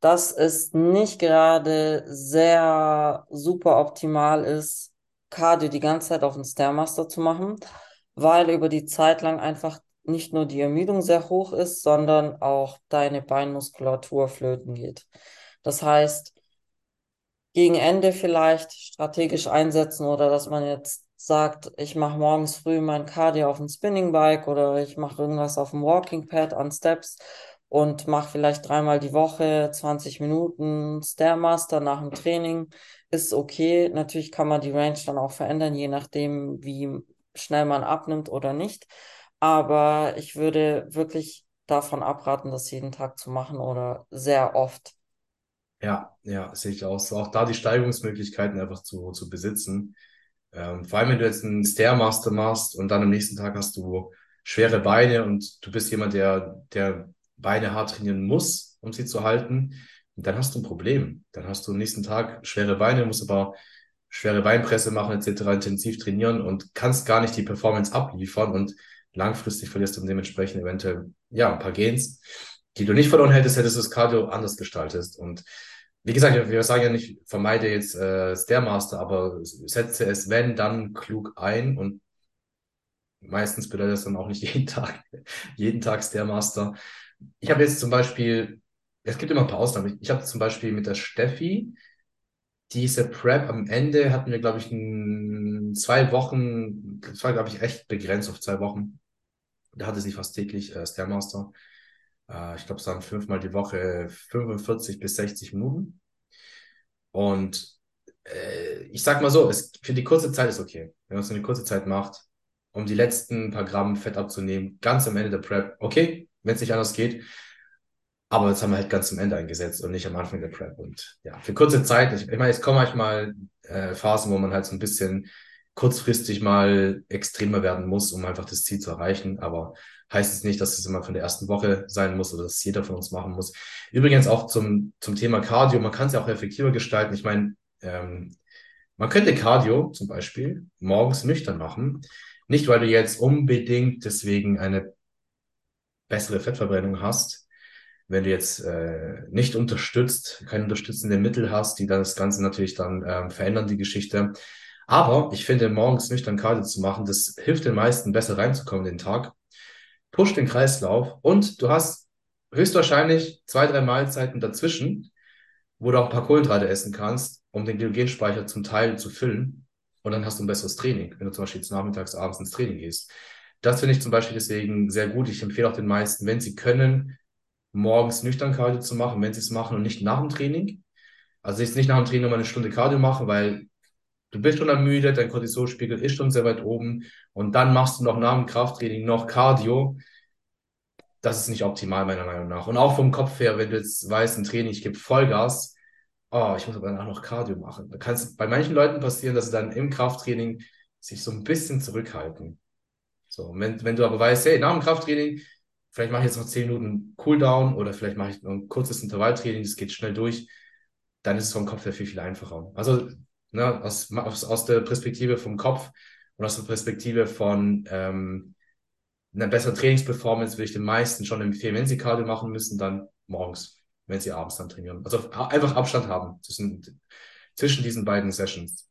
dass es nicht gerade sehr super optimal ist, Cardio die ganze Zeit auf dem Stairmaster zu machen, weil über die Zeit lang einfach nicht nur die Ermüdung sehr hoch ist, sondern auch deine Beinmuskulatur flöten geht. Das heißt, gegen Ende vielleicht strategisch einsetzen oder dass man jetzt sagt, ich mache morgens früh mein Cardio auf dem Spinning Bike oder ich mache irgendwas auf dem Walking Pad an Steps und mache vielleicht dreimal die Woche 20 Minuten Stairmaster nach dem Training. Ist okay. Natürlich kann man die Range dann auch verändern, je nachdem, wie schnell man abnimmt oder nicht. Aber ich würde wirklich davon abraten, das jeden Tag zu machen oder sehr oft. ja, ja, sehe ich aus. Auch da die Steigerungsmöglichkeiten einfach zu, zu besitzen. Ähm, vor allem, wenn du jetzt einen Stairmaster machst und dann am nächsten Tag hast du schwere Beine und du bist jemand, der, der Beine hart trainieren muss, um sie zu halten, dann hast du ein Problem. Dann hast du am nächsten Tag schwere Beine, musst aber schwere Beinpresse machen, etc., intensiv trainieren und kannst gar nicht die Performance abliefern und langfristig verlierst du dementsprechend eventuell, ja, ein paar Gains, die du nicht verloren hättest, hättest du das Cardio anders gestaltest. Und wie gesagt, wir sagen ja nicht, vermeide jetzt äh, Stairmaster, aber setze es, wenn, dann klug ein und meistens bedeutet das dann auch nicht jeden Tag, jeden Tag Stairmaster. Ich habe jetzt zum Beispiel, es gibt immer ein paar Ausnahmen. Ich habe zum Beispiel mit der Steffi diese Prep am Ende hatten wir, glaube ich, ein, zwei Wochen, das war, glaube ich, echt begrenzt auf zwei Wochen. Da hatte sie fast täglich äh, Stairmaster. Äh, ich glaube, es waren fünfmal die Woche 45 bis 60 Minuten. Und äh, ich sag mal so, es, für die kurze Zeit ist okay. Wenn man es eine kurze Zeit macht, um die letzten paar Gramm Fett abzunehmen, ganz am Ende der Prep, okay, wenn es nicht anders geht. Aber das haben wir halt ganz zum Ende eingesetzt und nicht am Anfang der Prep. Und ja, für kurze Zeit, ich, ich meine, es kommen manchmal äh, Phasen, wo man halt so ein bisschen kurzfristig mal extremer werden muss, um einfach das Ziel zu erreichen. Aber heißt es nicht, dass es immer von der ersten Woche sein muss oder dass jeder von uns machen muss. Übrigens auch zum, zum Thema Cardio, man kann es ja auch effektiver gestalten. Ich meine, ähm, man könnte Cardio zum Beispiel morgens nüchtern machen. Nicht, weil du jetzt unbedingt deswegen eine bessere Fettverbrennung hast, wenn du jetzt äh, nicht unterstützt, keine unterstützenden Mittel hast, die dann das Ganze natürlich dann ähm, verändern, die Geschichte. Aber ich finde, morgens nüchtern Cardio zu machen, das hilft den meisten besser reinzukommen den Tag, pusht den Kreislauf und du hast höchstwahrscheinlich zwei, drei Mahlzeiten dazwischen, wo du auch ein paar Kohlenhydrate essen kannst, um den Glykogenspeicher zum Teil zu füllen. Und dann hast du ein besseres Training, wenn du zum Beispiel jetzt nachmittags, abends ins Training gehst. Das finde ich zum Beispiel deswegen sehr gut. Ich empfehle auch den meisten, wenn sie können, morgens nüchtern Cardio zu machen, wenn sie es machen und nicht nach dem Training. Also jetzt nicht nach dem Training nochmal eine Stunde Cardio machen, weil du bist schon ermüdet, dein Cortisolspiegel ist schon sehr weit oben und dann machst du noch nach dem Krafttraining noch Cardio. Das ist nicht optimal, meiner Meinung nach. Und auch vom Kopf her, wenn du jetzt weißt, ein Training, ich gebe Vollgas, oh, ich muss aber danach noch Cardio machen. Da kann es bei manchen Leuten passieren, dass sie dann im Krafttraining sich so ein bisschen zurückhalten. So, wenn, wenn du aber weißt, hey, nach dem Krafttraining, vielleicht mache ich jetzt noch 10 Minuten Cooldown oder vielleicht mache ich noch ein kurzes Intervalltraining, das geht schnell durch, dann ist es vom Kopf her viel, viel einfacher. Also ne, aus, aus, aus der Perspektive vom Kopf und aus der Perspektive von ähm, einer besseren Trainingsperformance würde ich den meisten schon empfehlen, wenn sie Cardio machen müssen, dann morgens, wenn sie abends dann trainieren. Also einfach Abstand haben zwischen, zwischen diesen beiden Sessions.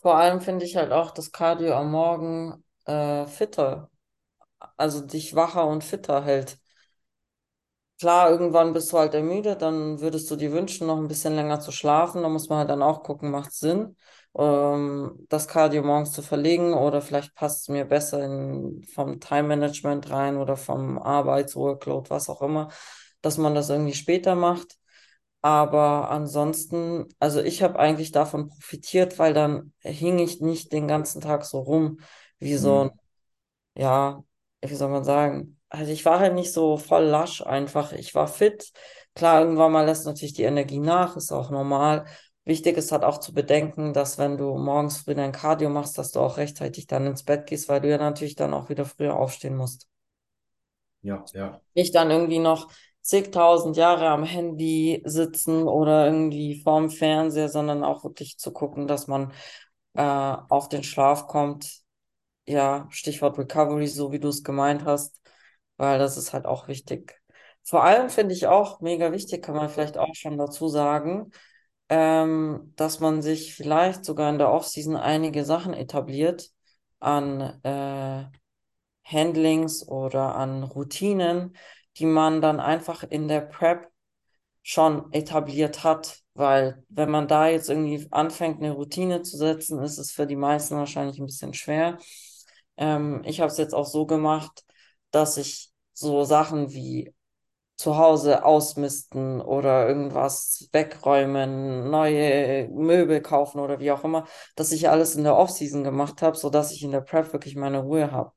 Vor allem finde ich halt auch das Cardio am Morgen äh, fitter, also dich wacher und fitter hält. Klar, irgendwann bist du halt ermüdet, dann würdest du dir wünschen, noch ein bisschen länger zu schlafen. Da muss man halt dann auch gucken, macht Sinn, ähm, das Cardio morgens zu verlegen oder vielleicht passt es mir besser in, vom Time-Management rein oder vom Arbeitsworkload, was auch immer, dass man das irgendwie später macht. Aber ansonsten, also ich habe eigentlich davon profitiert, weil dann hing ich nicht den ganzen Tag so rum wie so ein, Mhm. ja, wie soll man sagen, also ich war halt nicht so voll lasch einfach. Ich war fit. Klar, irgendwann mal lässt natürlich die Energie nach, ist auch normal. Wichtig ist halt auch zu bedenken, dass wenn du morgens früh dein Cardio machst, dass du auch rechtzeitig dann ins Bett gehst, weil du ja natürlich dann auch wieder früher aufstehen musst. Ja, ja. Nicht dann irgendwie noch zigtausend Jahre am Handy sitzen oder irgendwie vorm Fernseher, sondern auch wirklich zu gucken, dass man äh, auf den Schlaf kommt. Ja, Stichwort Recovery, so wie du es gemeint hast, weil das ist halt auch wichtig. Vor allem finde ich auch mega wichtig, kann man vielleicht auch schon dazu sagen, ähm, dass man sich vielleicht sogar in der Offseason einige Sachen etabliert an äh, Handlings oder an Routinen, die man dann einfach in der Prep schon etabliert hat. Weil wenn man da jetzt irgendwie anfängt, eine Routine zu setzen, ist es für die meisten wahrscheinlich ein bisschen schwer. Ähm, ich habe es jetzt auch so gemacht, dass ich so Sachen wie zu Hause ausmisten oder irgendwas wegräumen, neue Möbel kaufen oder wie auch immer, dass ich alles in der Offseason gemacht habe, sodass ich in der Prep wirklich meine Ruhe habe.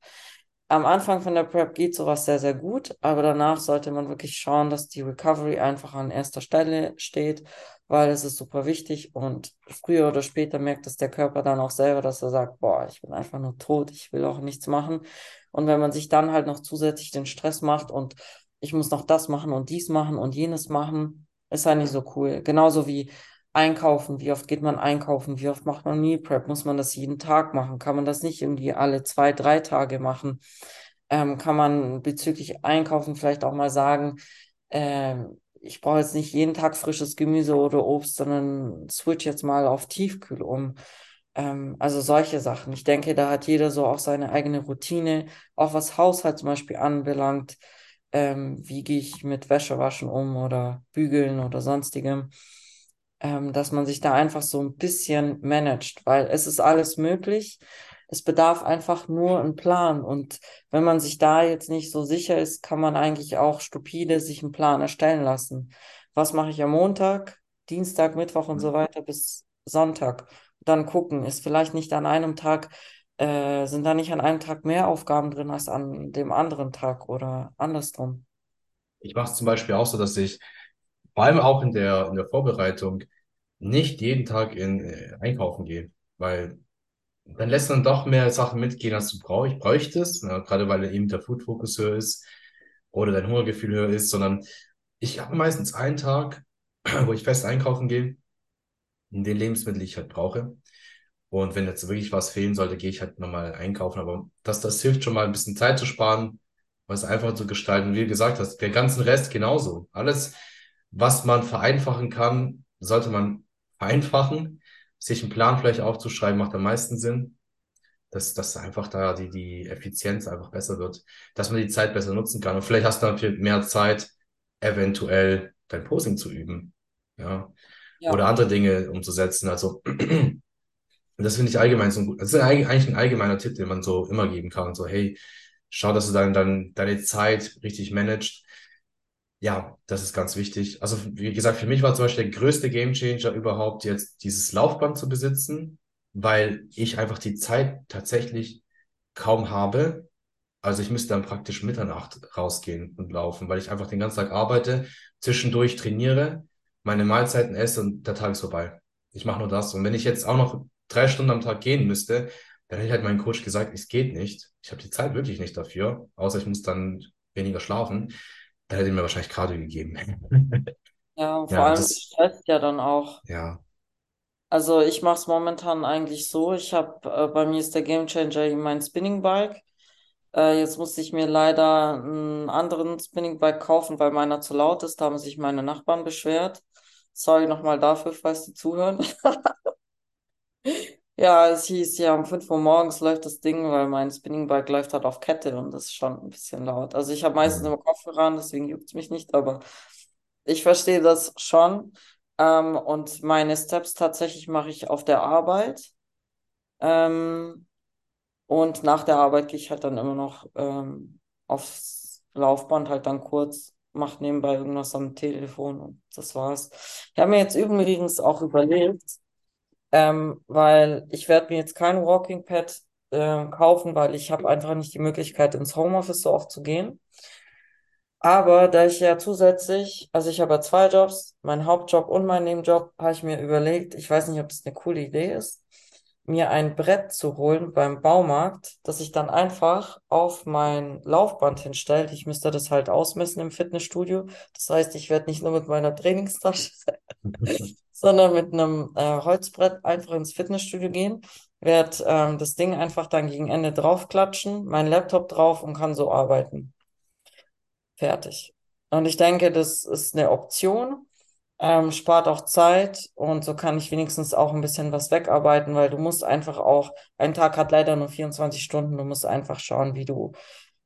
Am Anfang von der Prep geht sowas sehr, sehr gut, aber danach sollte man wirklich schauen, dass die Recovery einfach an erster Stelle steht, weil es ist super wichtig und früher oder später merkt es der Körper dann auch selber, dass er sagt, boah, ich bin einfach nur tot, ich will auch nichts machen. Und wenn man sich dann halt noch zusätzlich den Stress macht und ich muss noch das machen und dies machen und jenes machen, ist halt nicht so cool. Genauso wie einkaufen. Wie oft geht man einkaufen? Wie oft macht man Meal Prep? Muss man das jeden Tag machen? Kann man das nicht irgendwie alle zwei, drei Tage machen? Ähm, kann man bezüglich Einkaufen vielleicht auch mal sagen, ähm, ich brauche jetzt nicht jeden Tag frisches Gemüse oder Obst, sondern switch jetzt mal auf Tiefkühl um. Ähm, also solche Sachen. Ich denke, da hat jeder so auch seine eigene Routine, auch was Haushalt zum Beispiel anbelangt. Ähm, wie gehe ich mit Wäschewaschen um oder Bügeln oder sonstigem ähm, dass man sich da einfach so ein bisschen managt, weil es ist alles möglich. Es bedarf einfach nur einen Plan. Und wenn man sich da jetzt nicht so sicher ist, kann man eigentlich auch stupide sich einen Plan erstellen lassen. Was mache ich am Montag? Dienstag, Mittwoch und so weiter bis Sonntag. Dann gucken, ist vielleicht nicht an einem Tag, äh, sind da nicht an einem Tag mehr Aufgaben drin als an dem anderen Tag oder andersrum. Ich mache es zum Beispiel auch so, dass ich vor allem auch in der, in der Vorbereitung nicht jeden Tag in äh, einkaufen gehe, weil dann lässt man doch mehr Sachen mitgehen, als du brauch, ich bräuchtest, ne? gerade weil eben der Food-Fokus höher ist oder dein Hungergefühl höher ist, sondern ich habe meistens einen Tag, wo ich fest einkaufen gehe, in den Lebensmittel, die ich halt brauche. Und wenn jetzt wirklich was fehlen sollte, gehe ich halt nochmal einkaufen. Aber das, das hilft schon mal ein bisschen Zeit zu sparen, was einfach zu gestalten. Wie du gesagt hast, der ganzen Rest genauso. Alles, was man vereinfachen kann, sollte man vereinfachen. Sich einen Plan vielleicht aufzuschreiben, macht am meisten Sinn. Dass, dass einfach da die, die Effizienz einfach besser wird, dass man die Zeit besser nutzen kann. Und vielleicht hast du natürlich mehr Zeit, eventuell dein Posing zu üben. Ja. Ja, Oder andere Dinge umzusetzen. Also, das finde ich allgemein so gut. Das ist eigentlich ein allgemeiner Tipp, den man so immer geben kann. So, hey, schau, dass du dann, dann deine Zeit richtig managst. Ja, das ist ganz wichtig. Also, wie gesagt, für mich war zum Beispiel der größte Gamechanger überhaupt jetzt dieses Laufband zu besitzen, weil ich einfach die Zeit tatsächlich kaum habe. Also ich müsste dann praktisch Mitternacht rausgehen und laufen, weil ich einfach den ganzen Tag arbeite, zwischendurch trainiere, meine Mahlzeiten esse und der Tag ist vorbei. Ich mache nur das. Und wenn ich jetzt auch noch drei Stunden am Tag gehen müsste, dann hätte ich halt meinem Coach gesagt, es geht nicht. Ich habe die Zeit wirklich nicht dafür, außer ich muss dann weniger schlafen. Da hätte er mir wahrscheinlich Cardio gegeben. ja, und vor Ja, allem das stresst ja dann auch. ja. Also ich mache es momentan eigentlich so. Ich habe, äh, bei mir ist der Gamechanger mein Spinning Bike. Äh, jetzt musste ich mir leider einen anderen Spinning Bike kaufen, weil meiner zu laut ist. Da haben sich meine Nachbarn beschwert. Sorry nochmal dafür, falls die zuhören. Ja, es hieß ja, um 5 Uhr morgens läuft das Ding, weil mein Spinning Bike läuft halt auf Kette und das ist schon ein bisschen laut. Also ich habe meistens Hm. immer Kopfhörer an, deswegen juckt es mich nicht, aber ich verstehe das schon. Ähm, und meine Steps tatsächlich mache ich auf der Arbeit. Ähm, und nach der Arbeit gehe ich halt dann immer noch ähm, aufs Laufband, halt dann kurz, mache nebenbei irgendwas am Telefon und das war's. Ich habe mir jetzt übrigens auch überlegt, ähm, weil ich werde mir jetzt kein Walking Pad ähm, kaufen, weil ich habe einfach nicht die Möglichkeit, ins Homeoffice so oft zu gehen. Aber da ich ja zusätzlich, also ich habe ja zwei Jobs, meinen Hauptjob und meinen Nebenjob, habe ich mir überlegt, ich weiß nicht, ob das eine coole Idee ist, mir ein Brett zu holen beim Baumarkt, das ich dann einfach auf mein Laufband hinstelle. Ich müsste das halt ausmessen im Fitnessstudio. Das heißt, ich werde nicht nur mit meiner Trainingstasche sondern mit einem äh, Holzbrett einfach ins Fitnessstudio gehen, werde ähm, das Ding einfach dann gegen Ende draufklatschen, meinen Laptop drauf und kann so arbeiten. Fertig. Und ich denke, das ist eine Option, ähm, spart auch Zeit und so kann ich wenigstens auch ein bisschen was wegarbeiten, weil du musst einfach auch, ein Tag hat leider nur 24 Stunden, du musst einfach schauen, wie du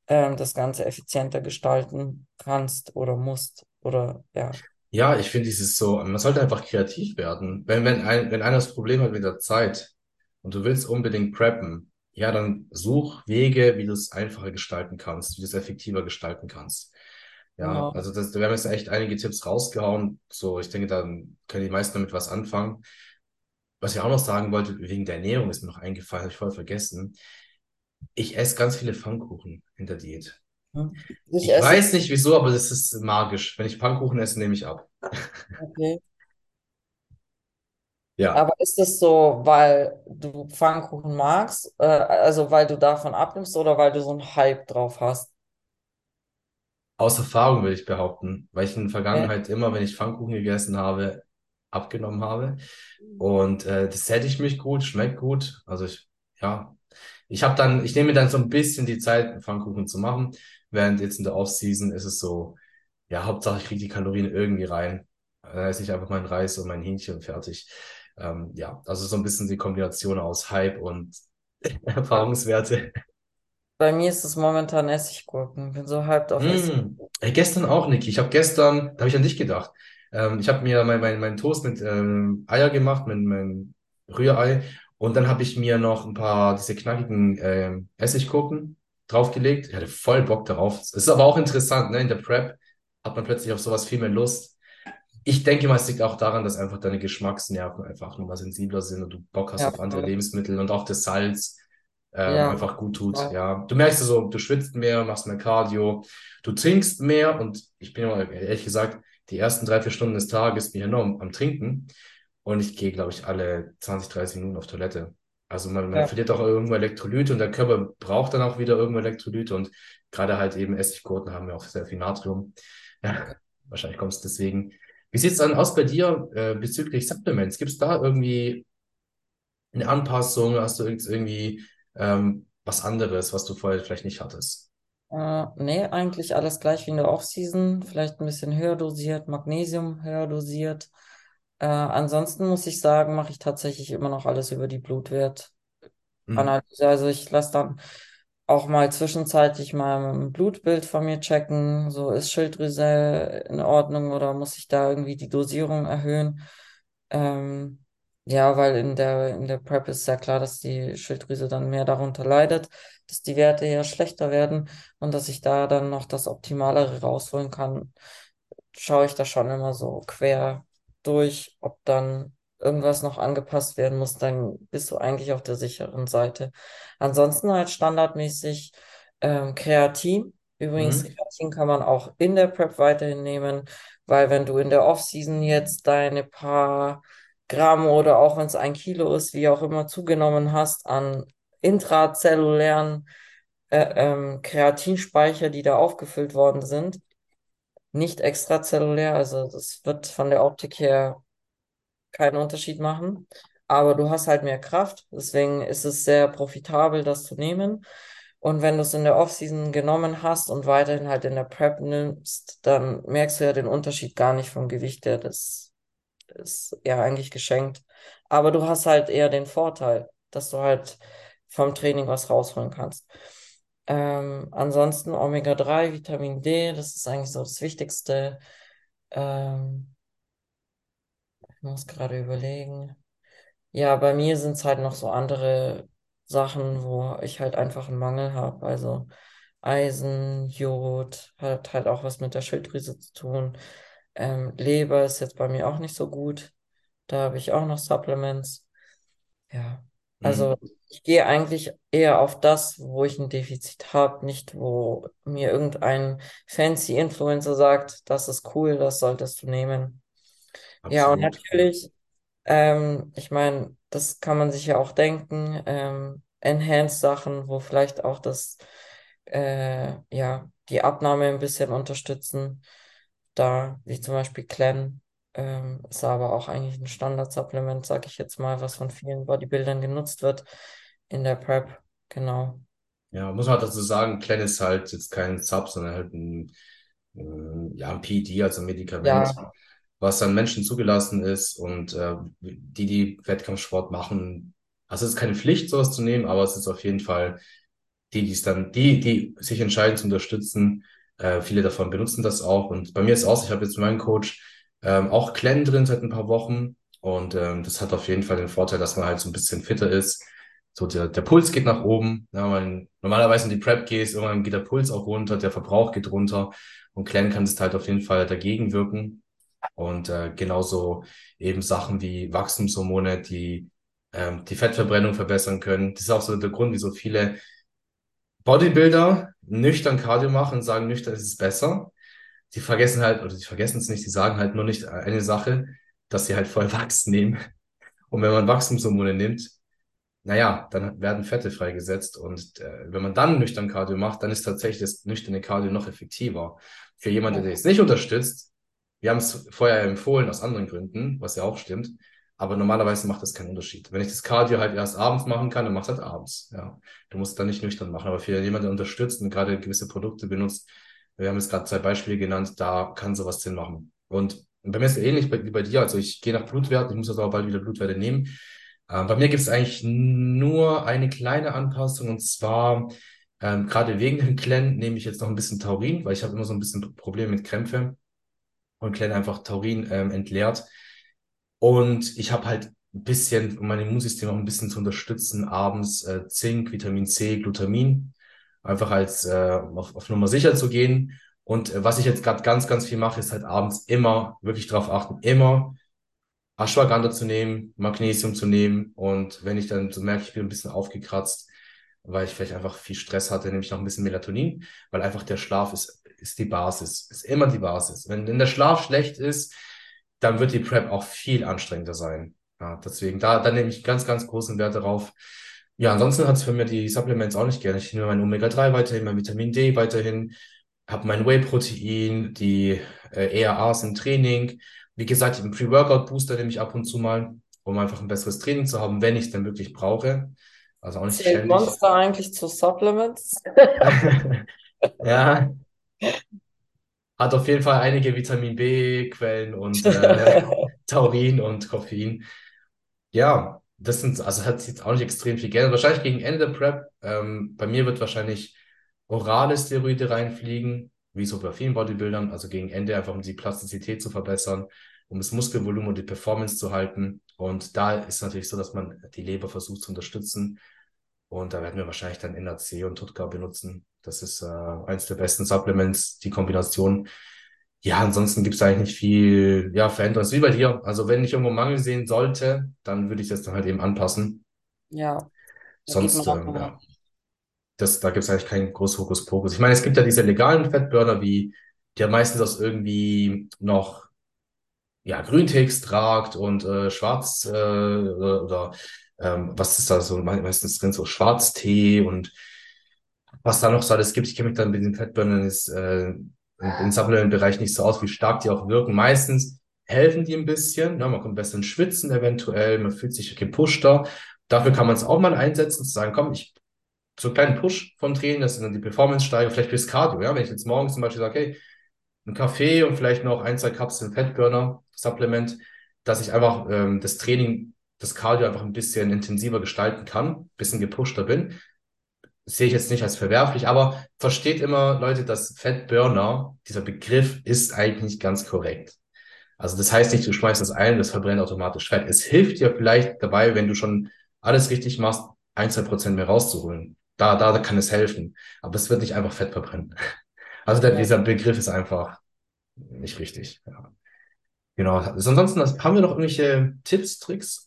ähm, das Ganze effizienter gestalten kannst oder musst oder ja. Ja, ich finde, dieses so, man sollte einfach kreativ werden. Wenn, wenn ein, wenn einer das Problem hat mit der Zeit und du willst unbedingt preppen, ja, dann such Wege, wie du es einfacher gestalten kannst, wie du es effektiver gestalten kannst. Ja, Genau. also das, wir haben jetzt echt einige Tipps rausgehauen. So, ich denke, dann können die meisten damit was anfangen. Was ich auch noch sagen wollte, wegen der Ernährung ist mir noch eingefallen, habe ich voll vergessen. Ich esse ganz viele Pfannkuchen in der Diät. Ich Ich weiß nicht wieso, aber das ist magisch. Wenn ich Pfannkuchen esse, nehme ich ab. okay. Ja. Aber ist es so, weil du Pfannkuchen magst, äh, also weil du davon abnimmst oder weil du so einen Hype drauf hast? Aus Erfahrung würde ich behaupten, weil ich in der. Vergangenheit immer, wenn ich Pfannkuchen gegessen habe, abgenommen habe. Und äh, das sättigt mich gut, schmeckt gut. Also ich, ja, ich habe dann, ich nehme mir dann so ein bisschen die Zeit, Pfannkuchen zu machen. Während jetzt in der Off-Season ist es so, ja, Hauptsache ich kriege die Kalorien irgendwie rein. Da esse ich einfach mein Reis und mein Hähnchen fertig. Ähm, ja, also so ein bisschen die Kombination aus Hype und Ja. Erfahrungswerte. Bei mir ist es momentan Essiggurken. Bin so hyped auf. Mm. Ey, gestern auch, Niki. Ich habe gestern, da habe ich an dich gedacht. Ähm, ich habe mir mein, mein, mein Toast mit ähm, Eier gemacht, mit meinem Rührei. Und dann habe ich mir noch ein paar diese knackigen ähm, Essiggurken draufgelegt. Ich hatte voll Bock darauf. Es ist aber auch interessant, ne? In der Prep hat man plötzlich auf sowas viel mehr Lust. ich denke mal, es liegt auch daran, dass einfach deine Geschmacksnerven einfach nochmal sensibler sind und du Bock hast Ja, auf andere voll. Lebensmittel und auch das Salz ähm, Ja, einfach gut tut. voll. Ja, du merkst es so, du schwitzt mehr, machst mehr Cardio, du trinkst mehr und ich bin ehrlich gesagt, die ersten drei, vier Stunden des Tages bin ich enorm am Trinken und ich gehe, glaube ich, alle 20, 30 Minuten auf Toilette. Also man, man Ja, verliert auch irgendwo Elektrolyte und der Körper braucht dann auch wieder irgendwo Elektrolyte und gerade halt eben Essiggurken haben ja auch sehr viel Natrium. Ja, wahrscheinlich kommt es deswegen. Wie sieht es dann aus bei dir äh, bezüglich Supplements? Gibt es da irgendwie eine Anpassung? Hast du irgend- irgendwie ähm, was anderes, was du vorher vielleicht nicht hattest? äh, nee, eigentlich alles gleich wie in der Offseason. Vielleicht ein bisschen höher dosiert, Magnesium höher dosiert. Äh, ansonsten muss ich sagen, mache ich tatsächlich immer noch alles über die Blutwertanalyse. Mhm. Also ich lasse dann auch mal zwischenzeitlich mal ein Blutbild von mir checken. So ist Schilddrüse in Ordnung oder muss ich da irgendwie die Dosierung erhöhen? Ähm, ja, weil in der, in der Prep ist ja klar, dass die Schilddrüse dann mehr darunter leidet, dass die Werte ja schlechter werden und dass ich da dann noch das Optimalere rausholen kann, schaue ich da schon immer so quer durch, ob dann irgendwas noch angepasst werden muss, dann bist du eigentlich auf der sicheren Seite. Ansonsten halt standardmäßig ähm, Kreatin. Übrigens, Mhm. Kreatin kann man auch in der Prep weiterhin nehmen, weil wenn du in der Off-Season jetzt deine paar Gramm oder auch wenn es ein Kilo ist, wie auch immer zugenommen hast an intrazellulären äh, ähm, Kreatinspeicher, die da aufgefüllt worden sind, nicht extrazellulär, also das wird von der Optik her keinen Unterschied machen. Aber du hast halt mehr Kraft, deswegen ist es sehr profitabel, das zu nehmen. Und wenn du es in der Offseason genommen hast und weiterhin halt in der Prep nimmst, dann merkst du ja den Unterschied gar nicht vom Gewicht her. Das ist ja eigentlich geschenkt. Aber du hast halt eher den Vorteil, dass du halt vom Training was rausholen kannst. Ähm, ansonsten Omega-3, Vitamin D, das ist eigentlich so das Wichtigste. Ähm, ich muss gerade überlegen. Ja, bei mir sind es halt noch so andere Sachen, wo ich halt einfach einen Mangel habe. Also Eisen, Jod, hat halt auch was mit der Schilddrüse zu tun. Ähm, Leber ist jetzt bei mir auch nicht so gut. Da habe ich auch noch Supplements. Ja, also Mhm. ich gehe eigentlich eher auf das, wo ich ein Defizit habe, nicht wo mir irgendein fancy Influencer sagt, das ist cool, das solltest du nehmen. Ja, und Absolut. Ja. natürlich, ähm, ich meine, das kann man sich ja auch denken, ähm, Enhanced-Sachen, wo vielleicht auch das, äh, ja, die Abnahme ein bisschen unterstützen. Da, wie zum Beispiel Clen, ähm, ist aber auch eigentlich ein Standard-Supplement, sag ich jetzt mal, was von vielen Bodybuildern genutzt wird in der Prep. Genau. Ja, muss man halt dazu sagen, Clen ist halt jetzt kein Sub, sondern halt ein, äh, ja, ein PED, also ein Medikament, Ja, was an Menschen zugelassen ist und äh, die, die Wettkampfsport machen. Also es ist keine Pflicht, sowas zu nehmen, aber es ist auf jeden Fall die, die es dann, die, die sich entscheiden zu unterstützen. Äh, viele davon benutzen das auch. Und bei mir ist es auch, ich habe jetzt meinen Coach ähm, auch Clen drin seit ein paar Wochen. Und ähm, das hat auf jeden Fall den Vorteil, dass man halt so ein bisschen fitter ist so der, der Puls geht nach oben. Ja, man, normalerweise in die Prep gehst, irgendwann geht der Puls auch runter, der Verbrauch geht runter und Clan kann es halt auf jeden Fall dagegen wirken. Und äh, genauso eben Sachen wie Wachstumshormone, die ähm, die Fettverbrennung verbessern können. Das ist auch so der Grund, wieso viele Bodybuilder nüchtern Cardio machen und sagen, nüchtern ist es besser. Sie vergessen halt, oder sie vergessen es nicht, sie sagen halt nur nicht eine Sache, dass sie halt voll Wachs nehmen. Und wenn man Wachstumshormone nimmt, naja, dann werden Fette freigesetzt und äh, wenn man dann nüchtern Cardio macht, dann ist tatsächlich das nüchterne Cardio noch effektiver. Für jemanden, der es nicht unterstützt, wir haben es vorher empfohlen aus anderen Gründen, was ja auch stimmt, aber normalerweise macht das keinen Unterschied. Wenn ich das Cardio halt erst abends machen kann, dann mach es halt abends. Ja, du musst dann nicht nüchtern machen, aber für jemanden, der unterstützt und gerade gewisse Produkte benutzt, wir haben jetzt gerade zwei Beispiele genannt, da kann sowas Sinn machen. Und bei mir ist es ähnlich wie bei dir. Also ich gehe nach Blutwerten, ich muss also auch bald wieder Blutwerte nehmen. Ähm, bei mir gibt es eigentlich nur eine kleine Anpassung und zwar ähm, gerade wegen dem Clen nehme ich jetzt noch ein bisschen Taurin, weil ich habe immer so ein bisschen Probleme mit Krämpfe und Clen einfach Taurin ähm, entleert. Und ich habe halt ein bisschen, um mein Immunsystem auch ein bisschen zu unterstützen, abends äh, Zink, Vitamin C, Glutamin, einfach als äh, auf, auf Nummer sicher zu gehen. Und äh, was ich jetzt gerade ganz, ganz viel mache, ist halt abends immer wirklich darauf achten, immer Ashwagandha zu nehmen, Magnesium zu nehmen. Und wenn ich dann so merke, ich bin ein bisschen aufgekratzt, weil ich vielleicht einfach viel Stress hatte, nehme ich noch ein bisschen Melatonin, weil einfach der Schlaf ist, ist die Basis, ist immer die Basis. Wenn, wenn der Schlaf schlecht ist, dann wird die Prep auch viel anstrengender sein. Ja, deswegen, da, da nehme ich ganz, ganz großen Wert darauf. Ja, ansonsten hat es für mir die Supplements auch nicht gerne. Ich nehme mein Omega-3 weiterhin, mein Vitamin D weiterhin, habe mein Whey-Protein, die äh, ERAs im Training. Wie gesagt, einen Pre-Workout-Booster nehme ich ab und zu mal, um einfach ein besseres Training zu haben, wenn ich es denn wirklich brauche. Also auch nicht Zählt ständig. Monster eigentlich zu Supplements? Ja, hat auf jeden Fall einige Vitamin B-Quellen und äh, Taurin und Koffein. Ja, das sind, also hat jetzt auch nicht extrem viel Geld. Wahrscheinlich gegen Ende der Prep. Ähm, bei mir wird wahrscheinlich orale Steroide reinfliegen, wie so bei vielen Bodybuildern. Also gegen Ende einfach, um die Plastizität zu verbessern, um das Muskelvolumen und die Performance zu halten. Und da ist natürlich so, dass man die Leber versucht zu unterstützen. Und da werden wir wahrscheinlich dann NAC und Tutka benutzen. Das ist äh, eins der besten Supplements, die Kombination. Ja, ansonsten gibt es eigentlich nicht viel, ja, Veränderung. Wie bei dir. Also wenn ich irgendwo Mangel sehen sollte, dann würde ich das dann halt eben anpassen. Ja, Sonst, ähm, ja, das, da gibt es eigentlich keinen großen Hokuspokus. Ich meine, es gibt ja diese legalen Fettburner, wie der meistens aus irgendwie noch ja, Grünteextrakt und äh, Schwarz äh, oder ähm, was ist da so me- meistens drin, so Schwarztee und was da noch so alles gibt. Ich kenne mich dann mit den Fettburnern ist, äh, im, Supplement-Bereich nicht so aus, wie stark die auch wirken. Meistens helfen die ein bisschen, ne? Man kommt besser ins Schwitzen eventuell, man fühlt sich gepushter. Dafür kann man es auch mal einsetzen, zu sagen, komm, ich so einen kleinen Push vom Training, das sind dann die Performance steiger, vielleicht fürs Cardio, ja. Wenn ich jetzt morgens zum Beispiel sage, hey, ein Kaffee und vielleicht noch ein, zwei Kapseln Fettburner, Supplement, dass ich einfach ähm, das Training, das Cardio einfach ein bisschen intensiver gestalten kann, ein bisschen gepushter bin. Das sehe ich jetzt nicht als verwerflich, aber versteht immer, Leute, dass Fettburner, dieser Begriff ist eigentlich nicht ganz korrekt. Also das heißt nicht, du schmeißt das ein, das verbrennt automatisch Fett. Es hilft dir vielleicht dabei, wenn du schon alles richtig machst, ein, zwei Prozent mehr rauszuholen. Da, da, da kann es helfen. Aber es wird nicht einfach Fett verbrennen. Also der, dieser Begriff ist einfach nicht richtig. Ja. Genau. Also ansonsten haben wir noch irgendwelche Tipps, Tricks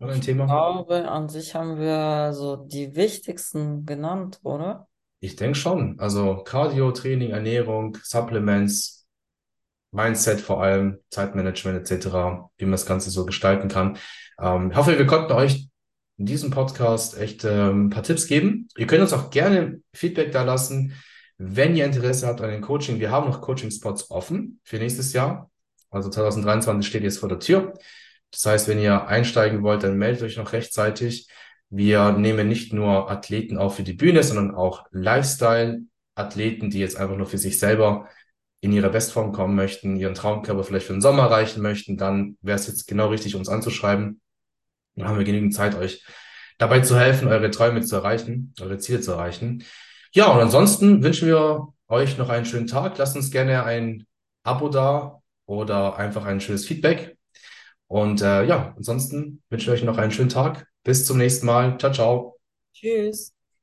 oder ein Ich Thema? glaube, an sich haben wir so die wichtigsten genannt, oder? Ich denke schon. Also Cardio, Training, Ernährung, Supplements, Mindset vor allem, Zeitmanagement etc., wie man das Ganze so gestalten kann. Ähm, ich hoffe, wir konnten euch in diesem Podcast echt ähm, ein paar Tipps geben. Ihr könnt uns auch gerne Feedback da lassen, wenn ihr Interesse habt an den Coaching. Wir haben noch Coaching-Spots offen für nächstes Jahr. Also 2023 steht jetzt vor der Tür. Das heißt, wenn ihr einsteigen wollt, dann meldet euch noch rechtzeitig. Wir nehmen nicht nur Athleten auf für die Bühne, sondern auch Lifestyle-Athleten, die jetzt einfach nur für sich selber in ihre Bestform kommen möchten, ihren Traumkörper vielleicht für den Sommer erreichen möchten, dann wäre es jetzt genau richtig, uns anzuschreiben. Dann haben wir genügend Zeit, euch dabei zu helfen, eure Träume zu erreichen, eure Ziele zu erreichen. Ja, und ansonsten wünschen wir euch noch einen schönen Tag. Lasst uns gerne ein Abo da oder einfach ein schönes Feedback. Und äh, ja, ansonsten wünsche ich euch noch einen schönen Tag. Bis zum nächsten Mal. Ciao, ciao. Tschüss.